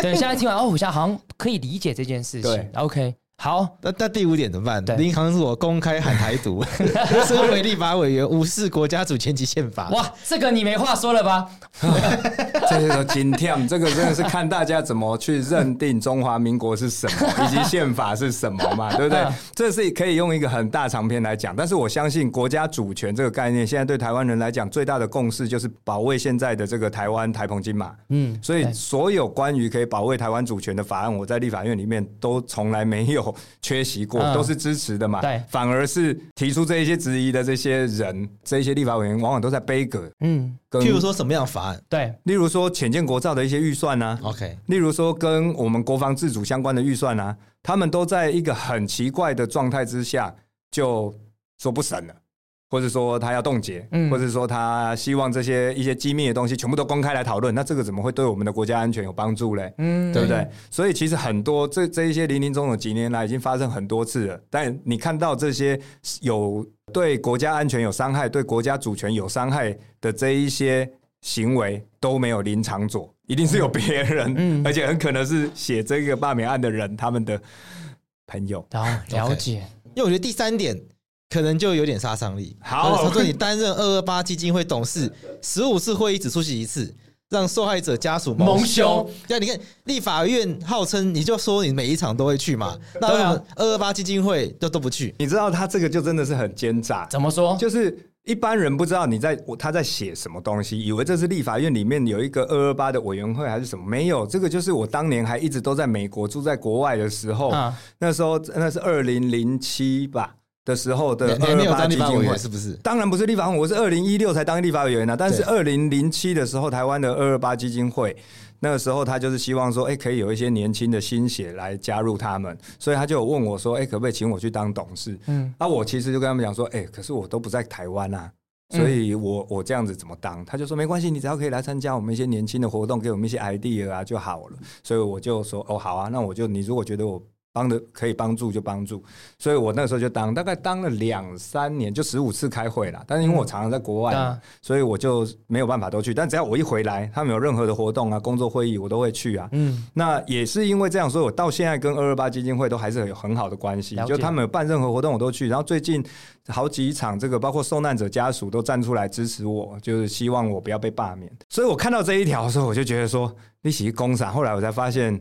Speaker 3: 对，现在听完，哦，我现在好像可以理解这件事情。对，OK。好，
Speaker 1: 那那第五点怎么办？林沆是我公开喊台独，*laughs* 身为立法委员，无视国家主权及宪法。
Speaker 3: 哇，这个你没话说了吧？*laughs*
Speaker 2: 这个今天这个真的是看大家怎么去认定中华民国是什么，*laughs* 以及宪法是什么嘛，对不对？这是可以用一个很大长篇来讲，但是我相信国家主权这个概念，现在对台湾人来讲最大的共识就是保卫现在的这个台湾台澎金马。嗯，所以所有关于可以保卫台湾主权的法案，我在立法院里面都从来没有。缺席过都是支持的嘛？对，反而是提出这一些质疑的这些人，这一些立法委员往往都在杯葛。嗯，
Speaker 1: 譬如说什么样的法案？
Speaker 3: 对，
Speaker 2: 例如说浅见国造的一些预算呢？OK，例如说跟我们国防自主相关的预算呢，他们都在一个很奇怪的状态之下就说不审了。或者说他要冻结，嗯、或者说他希望这些一些机密的东西全部都公开来讨论，那这个怎么会对我们的国家安全有帮助嘞？嗯，对不对？所以其实很多这这一些零零总总几年来已经发生很多次了，但你看到这些有对国家安全有伤害、对国家主权有伤害的这一些行为都没有林长佐，一定是有别人，嗯、而且很可能是写这个罢免案的人他们的朋友。
Speaker 3: 然后，了解。
Speaker 1: Okay. 因为我觉得第三点。可能就有点杀伤力。
Speaker 2: 好，
Speaker 1: 他说你担任二二八基金会董事，十五次会议只出席一次，让受害者家属蒙羞。对，你看立法院号称你就说你每一场都会去嘛，那为什么二二八基金会就都不去？
Speaker 2: 你知道他这个就真的是很奸诈。
Speaker 3: 怎么说？
Speaker 2: 就是一般人不知道你在他在写什么东西，以为这是立法院里面有一个二二八的委员会还是什么？没有，这个就是我当年还一直都在美国住在国外的时候，那时候那是二零零七吧。的时候的二二八基金会
Speaker 1: 是不是？
Speaker 2: 当然不是立法委员，我是二零一六才当立法委员呢。但是二零零七的时候，台湾的二二八基金会那个时候，他就是希望说，哎，可以有一些年轻的心血来加入他们，所以他就有问我说，哎，可不可以请我去当董事？嗯，那我其实就跟他们讲说，哎，可是我都不在台湾啊，所以我我这样子怎么当？他就说没关系，你只要可以来参加我们一些年轻的活动，给我们一些 idea 啊就好了。所以我就说，哦，好啊，那我就你如果觉得我。帮的可以帮助就帮助，所以我那个时候就当，大概当了两三年，就十五次开会了。但是因为我常常在国外，嗯、所以我就没有办法都去。但只要我一回来，他们有任何的活动啊、工作会议，我都会去啊。嗯，那也是因为这样，所以我到现在跟二二八基金会都还是有很好的关系。就他们有办任何活动，我都去。然后最近好几场，这个包括受难者家属都站出来支持我，就是希望我不要被罢免。所以我看到这一条的时候，我就觉得说，你起公啥？后来我才发现。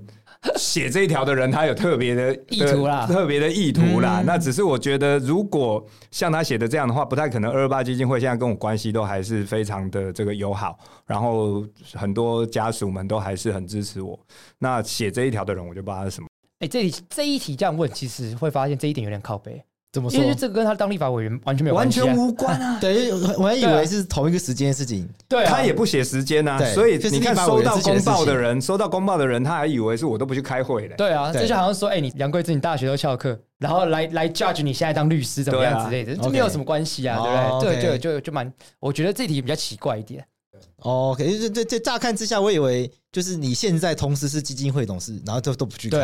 Speaker 2: 写这一条的人，他有特别的
Speaker 3: 意图啦，
Speaker 2: 特别的意图啦。那只是我觉得，如果像他写的这样的话，不太可能。二二八基金会现在跟我关系都还是非常的这个友好，然后很多家属们都还是很支持我。那写这一条的人，我就不知道是什么。
Speaker 3: 哎，这里这一题这样问，其实会发现这一点有点靠北。
Speaker 1: 怎么说？
Speaker 3: 因为这个跟他当立法委员完全没有关系，
Speaker 2: 完全无关啊。*laughs*
Speaker 1: 对，我还以为是同一个时间的事情。
Speaker 3: 对，
Speaker 2: 他也不写时间啊。所以你看，收到公报的人，收到公报的人，他还以为是我都不去开会嘞。
Speaker 3: 对啊，这就好像说，哎，你杨贵枝，你大学都翘课，然后来来 judge 你现在当律师怎么样之类的，这没有什么关系啊，对不对？对，就就就蛮，我觉得这题比较奇怪一点。
Speaker 1: 哦，可是这这乍看之下，我以为就是你现在同时是基金会董事，然后都都不去看。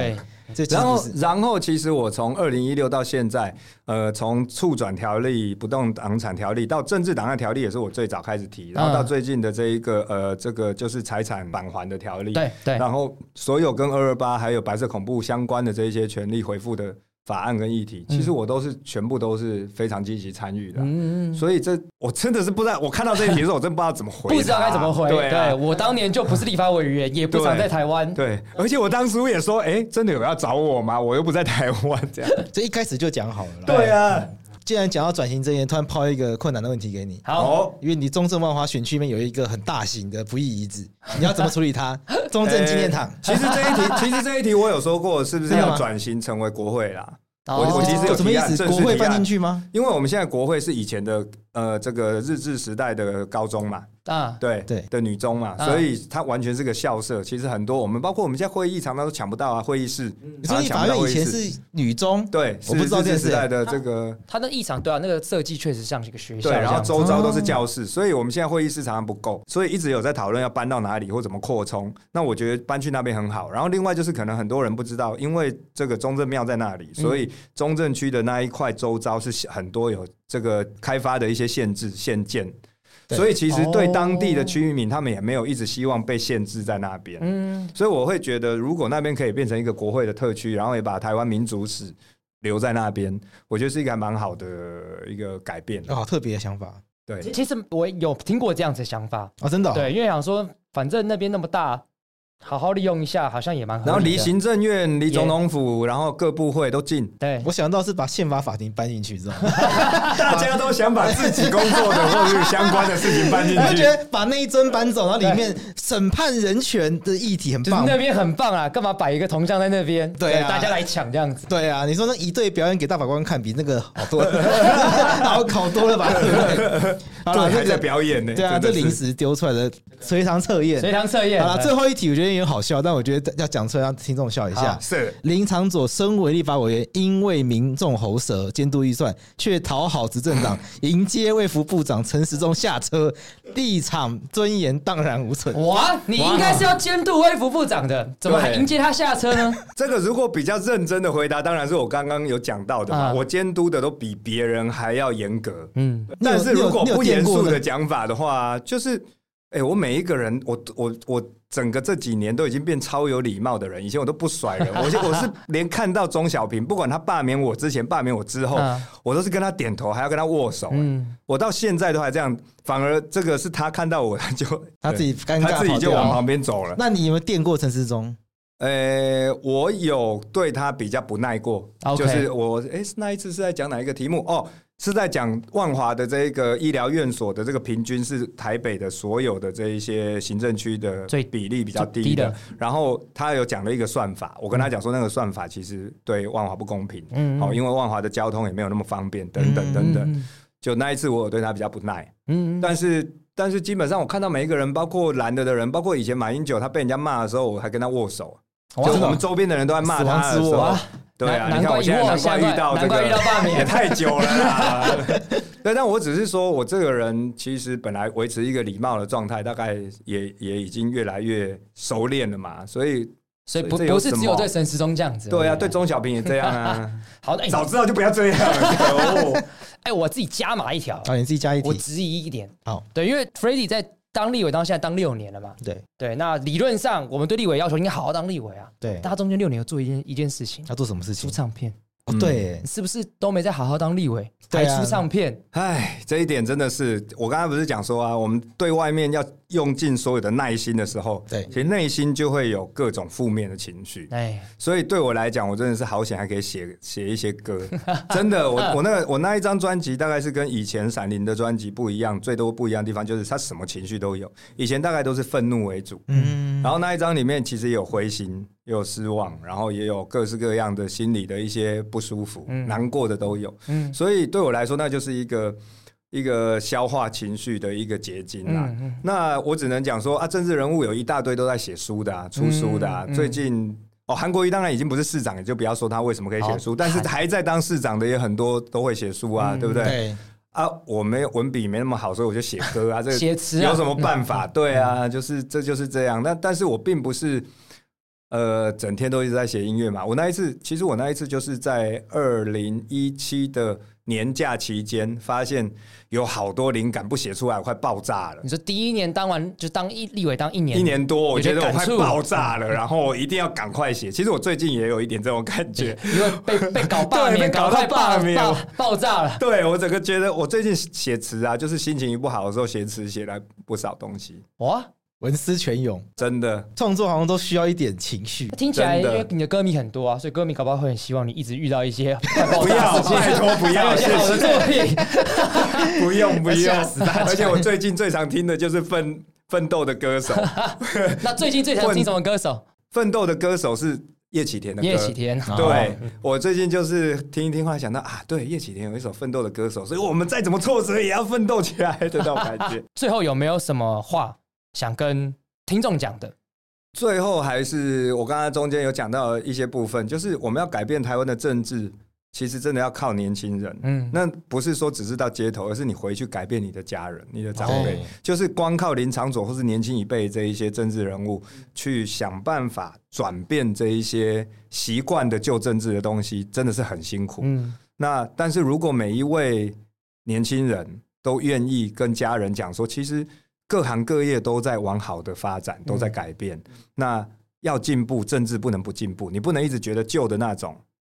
Speaker 3: 对，
Speaker 2: 然后然后其实我从二零一六到现在，呃，从促转条例、不动党产条例到政治档案条例，也是我最早开始提，然后到最近的这一个呃，这个就是财产返还的条例。
Speaker 3: 对对。
Speaker 2: 然后所有跟二二八还有白色恐怖相关的这一些权利回复的。法案跟议题，其实我都是全部都是非常积极参与的，嗯，所以这我真的是不知道，我看到这一题的时候，我真不知道怎么回，
Speaker 3: 不知道该怎么回。对，对我当年就不是立法委员，*laughs* 也不常在台湾，
Speaker 2: 对，而且我当时也说，哎，真的有要找我吗？我又不在台湾，这样，*laughs*
Speaker 1: 这一开始就讲好了。
Speaker 2: 对啊。
Speaker 1: 既然讲到转型正言，突然抛一个困难的问题给你。
Speaker 3: 好，
Speaker 1: 因为你中正万华选区里面有一个很大型的不义遗址，你要怎么处理它？*laughs* 中正纪念堂。
Speaker 2: 其实这一题，*laughs* 其实这一题我有说过，是不是要转型成为国会啦？我我其实有
Speaker 1: 什么意思？国会搬进去吗？
Speaker 2: 因为我们现在国会是以前的呃这个日治时代的高中嘛。啊，对对的女中嘛，所以它完全是个校舍。其实很多我们，包括我们现在会议常常都抢不到啊，会议室。
Speaker 1: 所以法院以前是女中，
Speaker 2: 对，我不知道这时代的这个。
Speaker 3: 它的异常对啊，那个设计确实像是一个学校。
Speaker 2: 对，然后周遭都是教室，所以我们现在会议室常常不够，所以一直有在讨论要搬到哪里或怎么扩充。那我觉得搬去那边很好。然后另外就是可能很多人不知道，因为这个中正庙在那里，所以中正区的那一块周遭是很多有这个开发的一些限制限建。所以其实对当地的区域民，他们也没有一直希望被限制在那边。嗯，所以我会觉得，如果那边可以变成一个国会的特区，然后也把台湾民族史留在那边，我觉得是一个还蛮好的一个改变。
Speaker 1: 好特别的想法。
Speaker 2: 对，
Speaker 3: 其实我有听过这样子的想法
Speaker 1: 啊，真的。
Speaker 3: 对，因为想说，反正那边那么大。好好利用一下，好像也蛮好。
Speaker 2: 然后离行政院、离总统府，然后各部会都近。
Speaker 3: 对，
Speaker 1: 我想到是把宪法法庭搬进去之后，
Speaker 2: 大家都想把自己工作的或者是相关的事情搬进去。
Speaker 1: 我觉得把那一尊搬走，然后里面审判人权的议题很棒，
Speaker 3: 那边很棒啊！干嘛摆一个铜像在那边？对，大家来抢这样子。
Speaker 1: 对啊，你说那一队表演给大法官看，比那个好多了，*laughs* 好考多了吧？*laughs* 对，
Speaker 2: 还在表演呢。
Speaker 1: 对啊，这临时丢出来的随堂测验，
Speaker 3: 随堂测验。
Speaker 1: 好了，最后一题我觉得。有点好笑，但我觉得要讲出来让听众笑一下。
Speaker 2: 是
Speaker 1: 林长佐身为立法委员，因为民众喉舌监督预算，却讨好执政党，*laughs* 迎接卫福部长陈时中下车，立场尊严荡然无存。
Speaker 3: 哇，你应该是要监督卫福部长的，怎么还迎接他下车呢？
Speaker 2: 这个如果比较认真的回答，当然是我刚刚有讲到的嘛，我监督的都比别人还要严格。嗯，但是如果不严肃的讲法的话，就是。哎、欸，我每一个人，我我我整个这几年都已经变超有礼貌的人。以前我都不甩人，我我是 *laughs* 连看到钟小平，不管他罢免我之前，罢免我之后，啊、我都是跟他点头，还要跟他握手。嗯，我到现在都还这样，反而这个是他看到我，他就
Speaker 1: 他自己尴尬，
Speaker 2: 他自己就往旁边走了。
Speaker 1: 那你有没有电过陈时中？
Speaker 2: 呃、欸，我有对他比较不耐过，Okay. 就是我哎、欸，那一次是在讲哪一个题目？哦。是在讲万华的这个医疗院所的这个平均是台北的所有的这一些行政区的比例比较低的，然后他有讲了一个算法，我跟他讲说那个算法其实对万华不公平，嗯，好，因为万华的交通也没有那么方便，等等等等，就那一次我有对他比较不耐，嗯，但是但是基本上我看到每一个人，包括蓝的的人，包括以前马英九他被人家骂的时候，我还跟他握手，就是我们周边的人都在骂他的时候。对啊，你看我现在难怪遇到这个，也太久了啦。*laughs* 对，但我只是说，我这个人其实本来维持一个礼貌的状态，大概也也已经越来越熟练了嘛。所以，
Speaker 3: 所以不不是只有对神时中这样子。
Speaker 2: 对啊，对钟小平也这样啊。*laughs*
Speaker 3: 好的，
Speaker 2: 早知道就不要这样 *laughs* 了。
Speaker 3: 哎，我自己加码一条
Speaker 1: 啊，你自己加一条，
Speaker 3: 我质疑一点。好，对，因为 Freddy 在。当立委到现在当六年了嘛？
Speaker 1: 对
Speaker 3: 对，那理论上我们对立委要求应该好好当立委啊。
Speaker 1: 对，
Speaker 3: 但他中间六年要做一件一件事情，
Speaker 1: 要做什么事情？
Speaker 3: 出唱片。
Speaker 1: 哦，对，
Speaker 3: 是不是都没在好好当立委，还出唱片？
Speaker 2: 哎，这一点真的是，我刚才不是讲说啊，我们对外面要用尽所有的耐心的时候，
Speaker 1: 对，
Speaker 2: 其实内心就会有各种负面的情绪。
Speaker 3: 哎，
Speaker 2: 所以对我来讲，我真的是好险，还可以写写一些歌。真的，我 *laughs* 我那个我那一张专辑大概是跟以前闪灵的专辑不一样，最多不一样的地方就是它什么情绪都有。以前大概都是愤怒为主，嗯，然后那一张里面其实也有灰心，也有失望，然后也有各式各样的心理的一些不舒服、嗯、难过的都有。嗯，所以对我来说，那就是一个。一个消化情绪的一个结晶啦。嗯嗯、那我只能讲说啊，政治人物有一大堆都在写书的、啊，出书的、啊。最近哦，韩国瑜当然已经不是市长，也就不要说他为什么可以写书，但是还在 *laughs* 当市长的也很多都会写书啊，嗯、对不对？对啊，我没有文笔没那么好，所以我就写歌啊，这写词有什么办法？*laughs* 对啊，就是这就是这样。那但是我并不是呃整天都一直在写音乐嘛。我那一次，其实我那一次就是在二零一七的。年假期间，发现有好多灵感不写出来，我快爆炸了。
Speaker 3: 你说第一年当完就当一立委当一年，
Speaker 2: 一年多，我觉得我快爆炸了，然后我一定要赶快写。其实我最近也有一点这种感觉，*laughs*
Speaker 3: 因为被被搞罢 *laughs* 免，搞到罢免，爆炸了。
Speaker 2: 对，我整个觉得我最近写词啊，就是心情一不好的时候写词，写了不少东西。
Speaker 3: 哇！
Speaker 1: 文思泉涌，
Speaker 2: 真的
Speaker 1: 创作好像都需要一点情绪。
Speaker 3: 听起来，因为你的歌迷很多啊，所以歌迷搞不好会很希望你一直遇到一些 *laughs*
Speaker 2: 不要，拜托不要，*laughs*
Speaker 3: 谢谢作品，*laughs*
Speaker 2: 不用不用。而且我最近最常听的就是奋奋斗的歌手。
Speaker 3: 那最近最常听什么歌手？
Speaker 2: 奋斗的歌手是叶启田的歌。
Speaker 3: 叶启田，
Speaker 2: 对，我最近就是听一听，后来想到啊，对，叶启田有一首奋斗的歌手，所以我们再怎么挫折也要奋斗起来的那种感觉。
Speaker 3: 最后有没有什么话？想跟听众讲的，
Speaker 2: 最后还是我刚才中间有讲到一些部分，就是我们要改变台湾的政治，其实真的要靠年轻人。嗯，那不是说只是到街头，而是你回去改变你的家人、你的长辈，就是光靠林长佐或是年轻一辈这一些政治人物去想办法转变这一些习惯的旧政治的东西，真的是很辛苦。嗯，那但是如果每一位年轻人都愿意跟家人讲说，其实。各行各业都在往好的发展，都在改变。嗯、那要进步，政治不能不进步，你不能一直觉得旧的那种。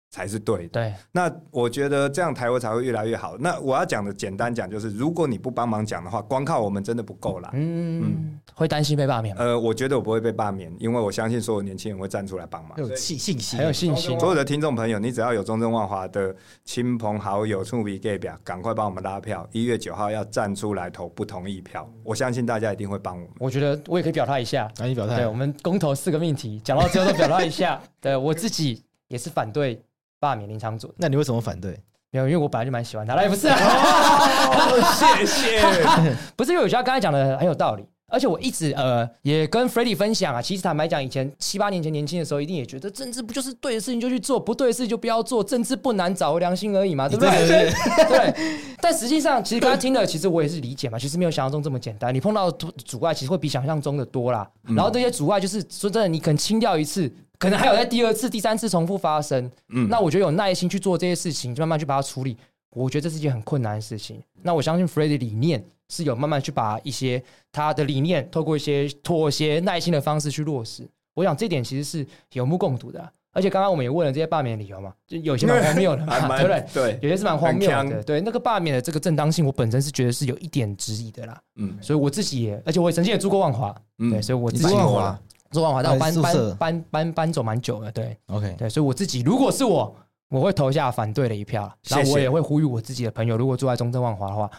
Speaker 2: 才是对的。
Speaker 3: 对，
Speaker 2: 那我觉得这样台湾才会越来越好。那我要讲的简单讲就是，如果你不帮忙讲的话，光靠我们真的不够啦。嗯
Speaker 3: 嗯，会担心被罢免吗？
Speaker 2: 呃，我觉得我不会被罢免，因为我相信所有年轻人会站出来帮忙。
Speaker 1: 有信信心，
Speaker 3: 还有信心。
Speaker 2: 所有的听众朋友，你只要有中正万华的亲朋好友、厝边隔壁，赶快帮我们拉票。一月九号要站出来投不同意票，我相信大家一定会帮我们。
Speaker 3: 我觉得我也可以表态一下，
Speaker 1: 赶紧表态。
Speaker 3: 对，我们公投四个命题讲到最后都表态一下。*laughs* 对我自己也是反对。罢免林昶佐，
Speaker 1: 那你为什么反对？
Speaker 3: 没有，因为我本来就蛮喜欢他。也不是、啊，
Speaker 2: 哦、谢谢。*laughs*
Speaker 3: 不是因为我觉得刚才讲的很有道理，而且我一直呃也跟 Freddy 分享啊。其实坦白讲，以前七八年前年轻的时候，一定也觉得政治不就是对的事情就去做，不对的事情就不要做。政治不难，找回良心而已嘛，对不对？对，对，对，*laughs* 对。但实际上，其实刚才听了，其实我也是理解嘛。其实没有想象中这么简单。你碰到的阻碍，其实会比想象中的多啦。然后这些阻碍，就是说真的，你可能清掉一次。可能还有在第二次、第三次重复发生，嗯，那我觉得有耐心去做这些事情，就慢慢去把它处理。我觉得这是一件很困难的事情。那我相信 Freddy 的理念是有慢慢去把一些他的理念，透过一些妥协、耐心的方式去落实。我想这点其实是有目共睹的啊。而且刚刚我们也问了这些罢免理由嘛，就有些蛮荒谬的嘛，*laughs* *laughs* 对不对？对，有些是蛮荒谬的。对，那个罢免的这个正当性，我本身是觉得是有一点质疑的啦。嗯，所以我自己也，而且我也曾经也住过万华，对，所以我自己。做万华，但我搬搬搬搬搬走蛮久了，对
Speaker 1: ，OK，
Speaker 3: 对，所以我自己如果是我，我会投下反对的一票，然后我也会呼吁我自己的朋友，如果住在中正万华的话，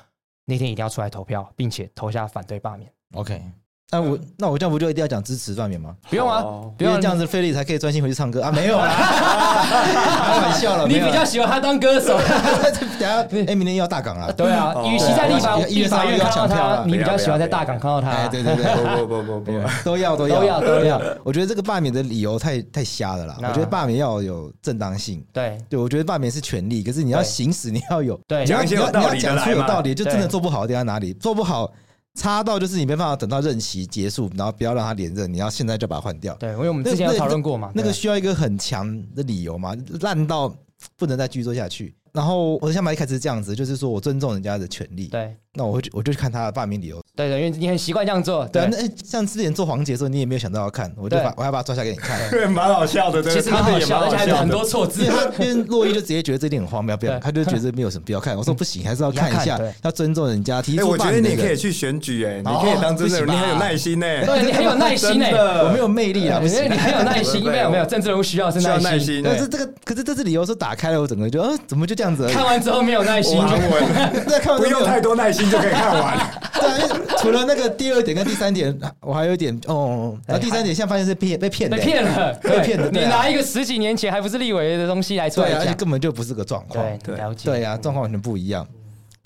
Speaker 3: 那天一定要出来投票，并且投下反对罢免
Speaker 1: ，OK。那我那我这样不就一定要讲支持罢免吗？
Speaker 3: 不用啊，不用
Speaker 1: 这样子，费力才可以专心回去唱歌啊？没有啊，*laughs* 开玩笑了。
Speaker 3: 你比较喜欢他当歌手？*laughs*
Speaker 1: 等下，哎，明天又要大港了。*laughs*
Speaker 3: 对啊，与其在立法立法院看到他，你比较喜欢在大港看到他？
Speaker 1: 对对对，不不不不不，都要都要
Speaker 3: 都要都要。
Speaker 1: 我觉得这个罢免的理由太太瞎了啦。我觉得罢免要有正当性。
Speaker 3: 对
Speaker 1: 对，我觉得罢免是权利，可是你要行使，你要有
Speaker 3: 对，
Speaker 1: 你要你要讲出有道理，就真的做不好的地方哪里做不好。差到就是你没办法等到任期结束，然后不要让他连任，你要现在就把他换掉。
Speaker 3: 对，因为我们之前有讨论过嘛，
Speaker 1: 那个需要一个很强的理由嘛，烂到不能再继续做下去。然后我的想法一开始是这样子，就是说我尊重人家的权利。
Speaker 3: 对，
Speaker 1: 那我会我就去看他的罢免理由。
Speaker 3: 对对，因为你很习惯这样做。
Speaker 1: 对，那像之前做黄杰的时候，你也没有想到要看，我就把我要把它抓下给你看。
Speaker 2: 对，*laughs* 蛮好笑的，对
Speaker 3: 其实蛮好笑，而且还有很多错字。
Speaker 1: 因为洛伊就直接觉得这点很荒谬，不要，他就觉得没有什么必要看。我说不行，还是要看一下，要尊重人家。提出，
Speaker 2: 我觉得你可以去选举，哎，你可以当真的，你很有耐心，哎，
Speaker 3: 对你很有耐心，哎，
Speaker 1: 我没有魅力啊，不是，
Speaker 3: 你很有耐心，没有没有，政治人物需要是耐心。
Speaker 1: 但是这个，可是这次理由是打开了，我整个就，呃，怎么就这样子？
Speaker 3: 看完之后没有耐心，*laughs*
Speaker 2: 不用太多耐心就可以看完。*laughs*
Speaker 1: 对，除了那个第二点跟第三点，我还有一点哦。然后第三点现在发现是骗被骗的，
Speaker 3: 被骗了，被骗的。
Speaker 1: 你
Speaker 3: 拿一个十几年前还不是立委的东西来出来讲，
Speaker 1: 根本就不是个状况。
Speaker 3: 对，了解。
Speaker 1: 对呀，状况完全不一样。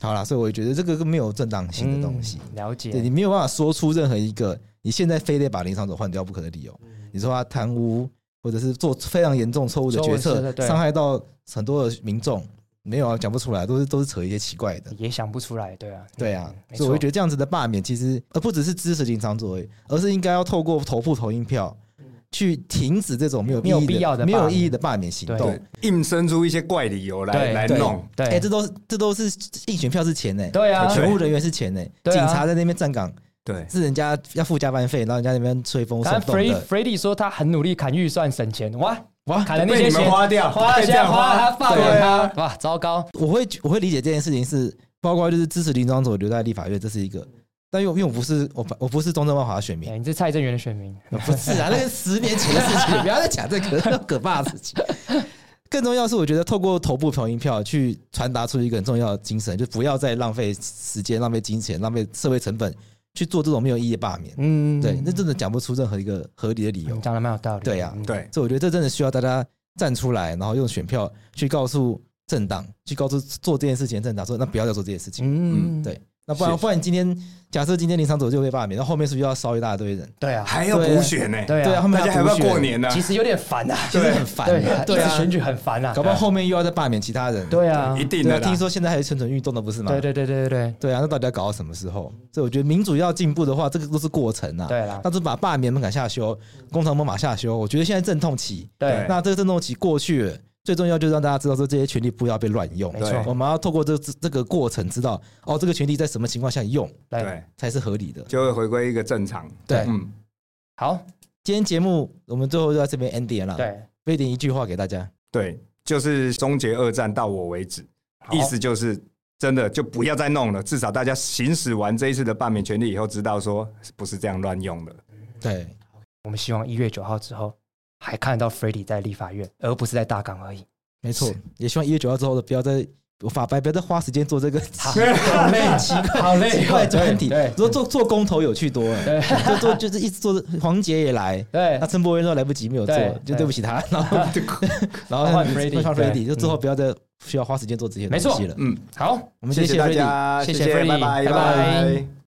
Speaker 1: 好啦，所以我觉得这个跟没有正当性的东西。
Speaker 3: 了解。
Speaker 1: 对，你没有办法说出任何一个你现在非得把林长佐换掉不可的理由。你说他贪污，或者是做非常严重错误的决策，伤害到很多的民众。没有啊，讲不出来，都是都是扯一些奇怪的，
Speaker 3: 也想不出来，对啊，
Speaker 1: 对啊，所以我会觉得这样子的罢免，其实而不只是支持林昶佐，而是应该要透过投铺投印票，去停止这种没有没有必要的没有意义的罢免行动，
Speaker 2: 硬生出一些怪理由来来弄，
Speaker 3: 对，
Speaker 1: 哎，这都是这都是竞选票是钱呢，
Speaker 3: 对啊，
Speaker 1: 全务人员是钱呢，警察在那边站岗，
Speaker 2: 对，
Speaker 1: 是人家要付加班费，然后人家那边吹风送动的。
Speaker 3: Freddy 说他很努力砍预算省钱，哇。
Speaker 1: 哇！
Speaker 3: 砍了那些钱，
Speaker 2: 花掉，
Speaker 3: 花了钱，花他放给他，哇，糟糕！
Speaker 1: 我会我会理解这件事情是，包括就是支持林庄佐留在立法院，这是一个。但因为因为我不是我我不是中正万华的选民，
Speaker 3: 你是蔡正元的选民，
Speaker 1: 不是啊？那是十年前的事情，*laughs* 不要再讲这个可怕的事情。更重要是，我觉得透过投部投印票去传达出一个很重要的精神，就不要再浪费时间、浪费金钱、浪费社会成本。去做这种没有意义的罢免，嗯，对，那真的讲不出任何一个合理的理由。
Speaker 3: 讲的蛮有道理，
Speaker 1: 对呀，
Speaker 2: 对，
Speaker 1: 所以我觉得这真的需要大家站出来，然后用选票去告诉政党，去告诉做这件事情的政党说，那不要再做这件事情。嗯，对。那不然，不然今天假设今天林场走就被罢免，那后面是不是要烧一大堆人？
Speaker 3: 对啊，
Speaker 2: 还要补选呢。
Speaker 1: 对啊，后面还要过年呢。
Speaker 3: 其实有点烦呐，
Speaker 1: 其实很烦。对啊，
Speaker 3: 选举很烦呐，
Speaker 1: 搞不好后面又要再罢免其他人。
Speaker 3: 对啊，
Speaker 2: 一定的。
Speaker 1: 听说现在还有蠢蠢欲动的，不是吗？
Speaker 3: 对对对对对
Speaker 1: 对啊，那到底要搞到什么时候？所以我觉得民主要进步的话，这个都是过程啊。
Speaker 3: 对啊，
Speaker 1: 那就把罢免门槛下修，工厂门槛下修。我觉得现在阵痛期，
Speaker 3: 对，
Speaker 1: 那这个阵痛期过去了。最重要就是让大家知道说这些权利不要被乱用，
Speaker 3: 没错，
Speaker 1: 我们要透过这这个过程知道哦，这个权利在什么情况下用，
Speaker 3: 对，
Speaker 1: 才是合理的，
Speaker 2: 就会回归一个正常。
Speaker 1: 对，
Speaker 3: 嗯，好，
Speaker 1: 今天节目我们最后就在这边 ending 了。
Speaker 3: 对，飞
Speaker 1: 点一句话给大家，
Speaker 2: 对，就是终结二战到我为止，意思就是真的就不要再弄了，至少大家行使完这一次的罢免权利以后，知道说不是这样乱用的。
Speaker 1: 对，
Speaker 3: 我们希望一月九号之后。还看得到 Freddy 在立法院，而不是在大港而已。
Speaker 1: 没错，也希望一月九号之后的不要再法白，不要再花时间做这个 *laughs*
Speaker 3: 好累、奇怪、好累、
Speaker 1: 奇怪专题。如果做做公投有趣多了，
Speaker 3: 对，
Speaker 1: 就做就是一直做。黄杰也来，
Speaker 3: 对，
Speaker 1: 那陈柏威说来不及没有做，就对不起他。然后 *laughs* 然后换 Freddy，就之后不要再需要花时间做这些东西了。
Speaker 3: 嗯，好，
Speaker 1: 我们谢谢大家，谢谢
Speaker 2: Freddy，拜拜，拜拜。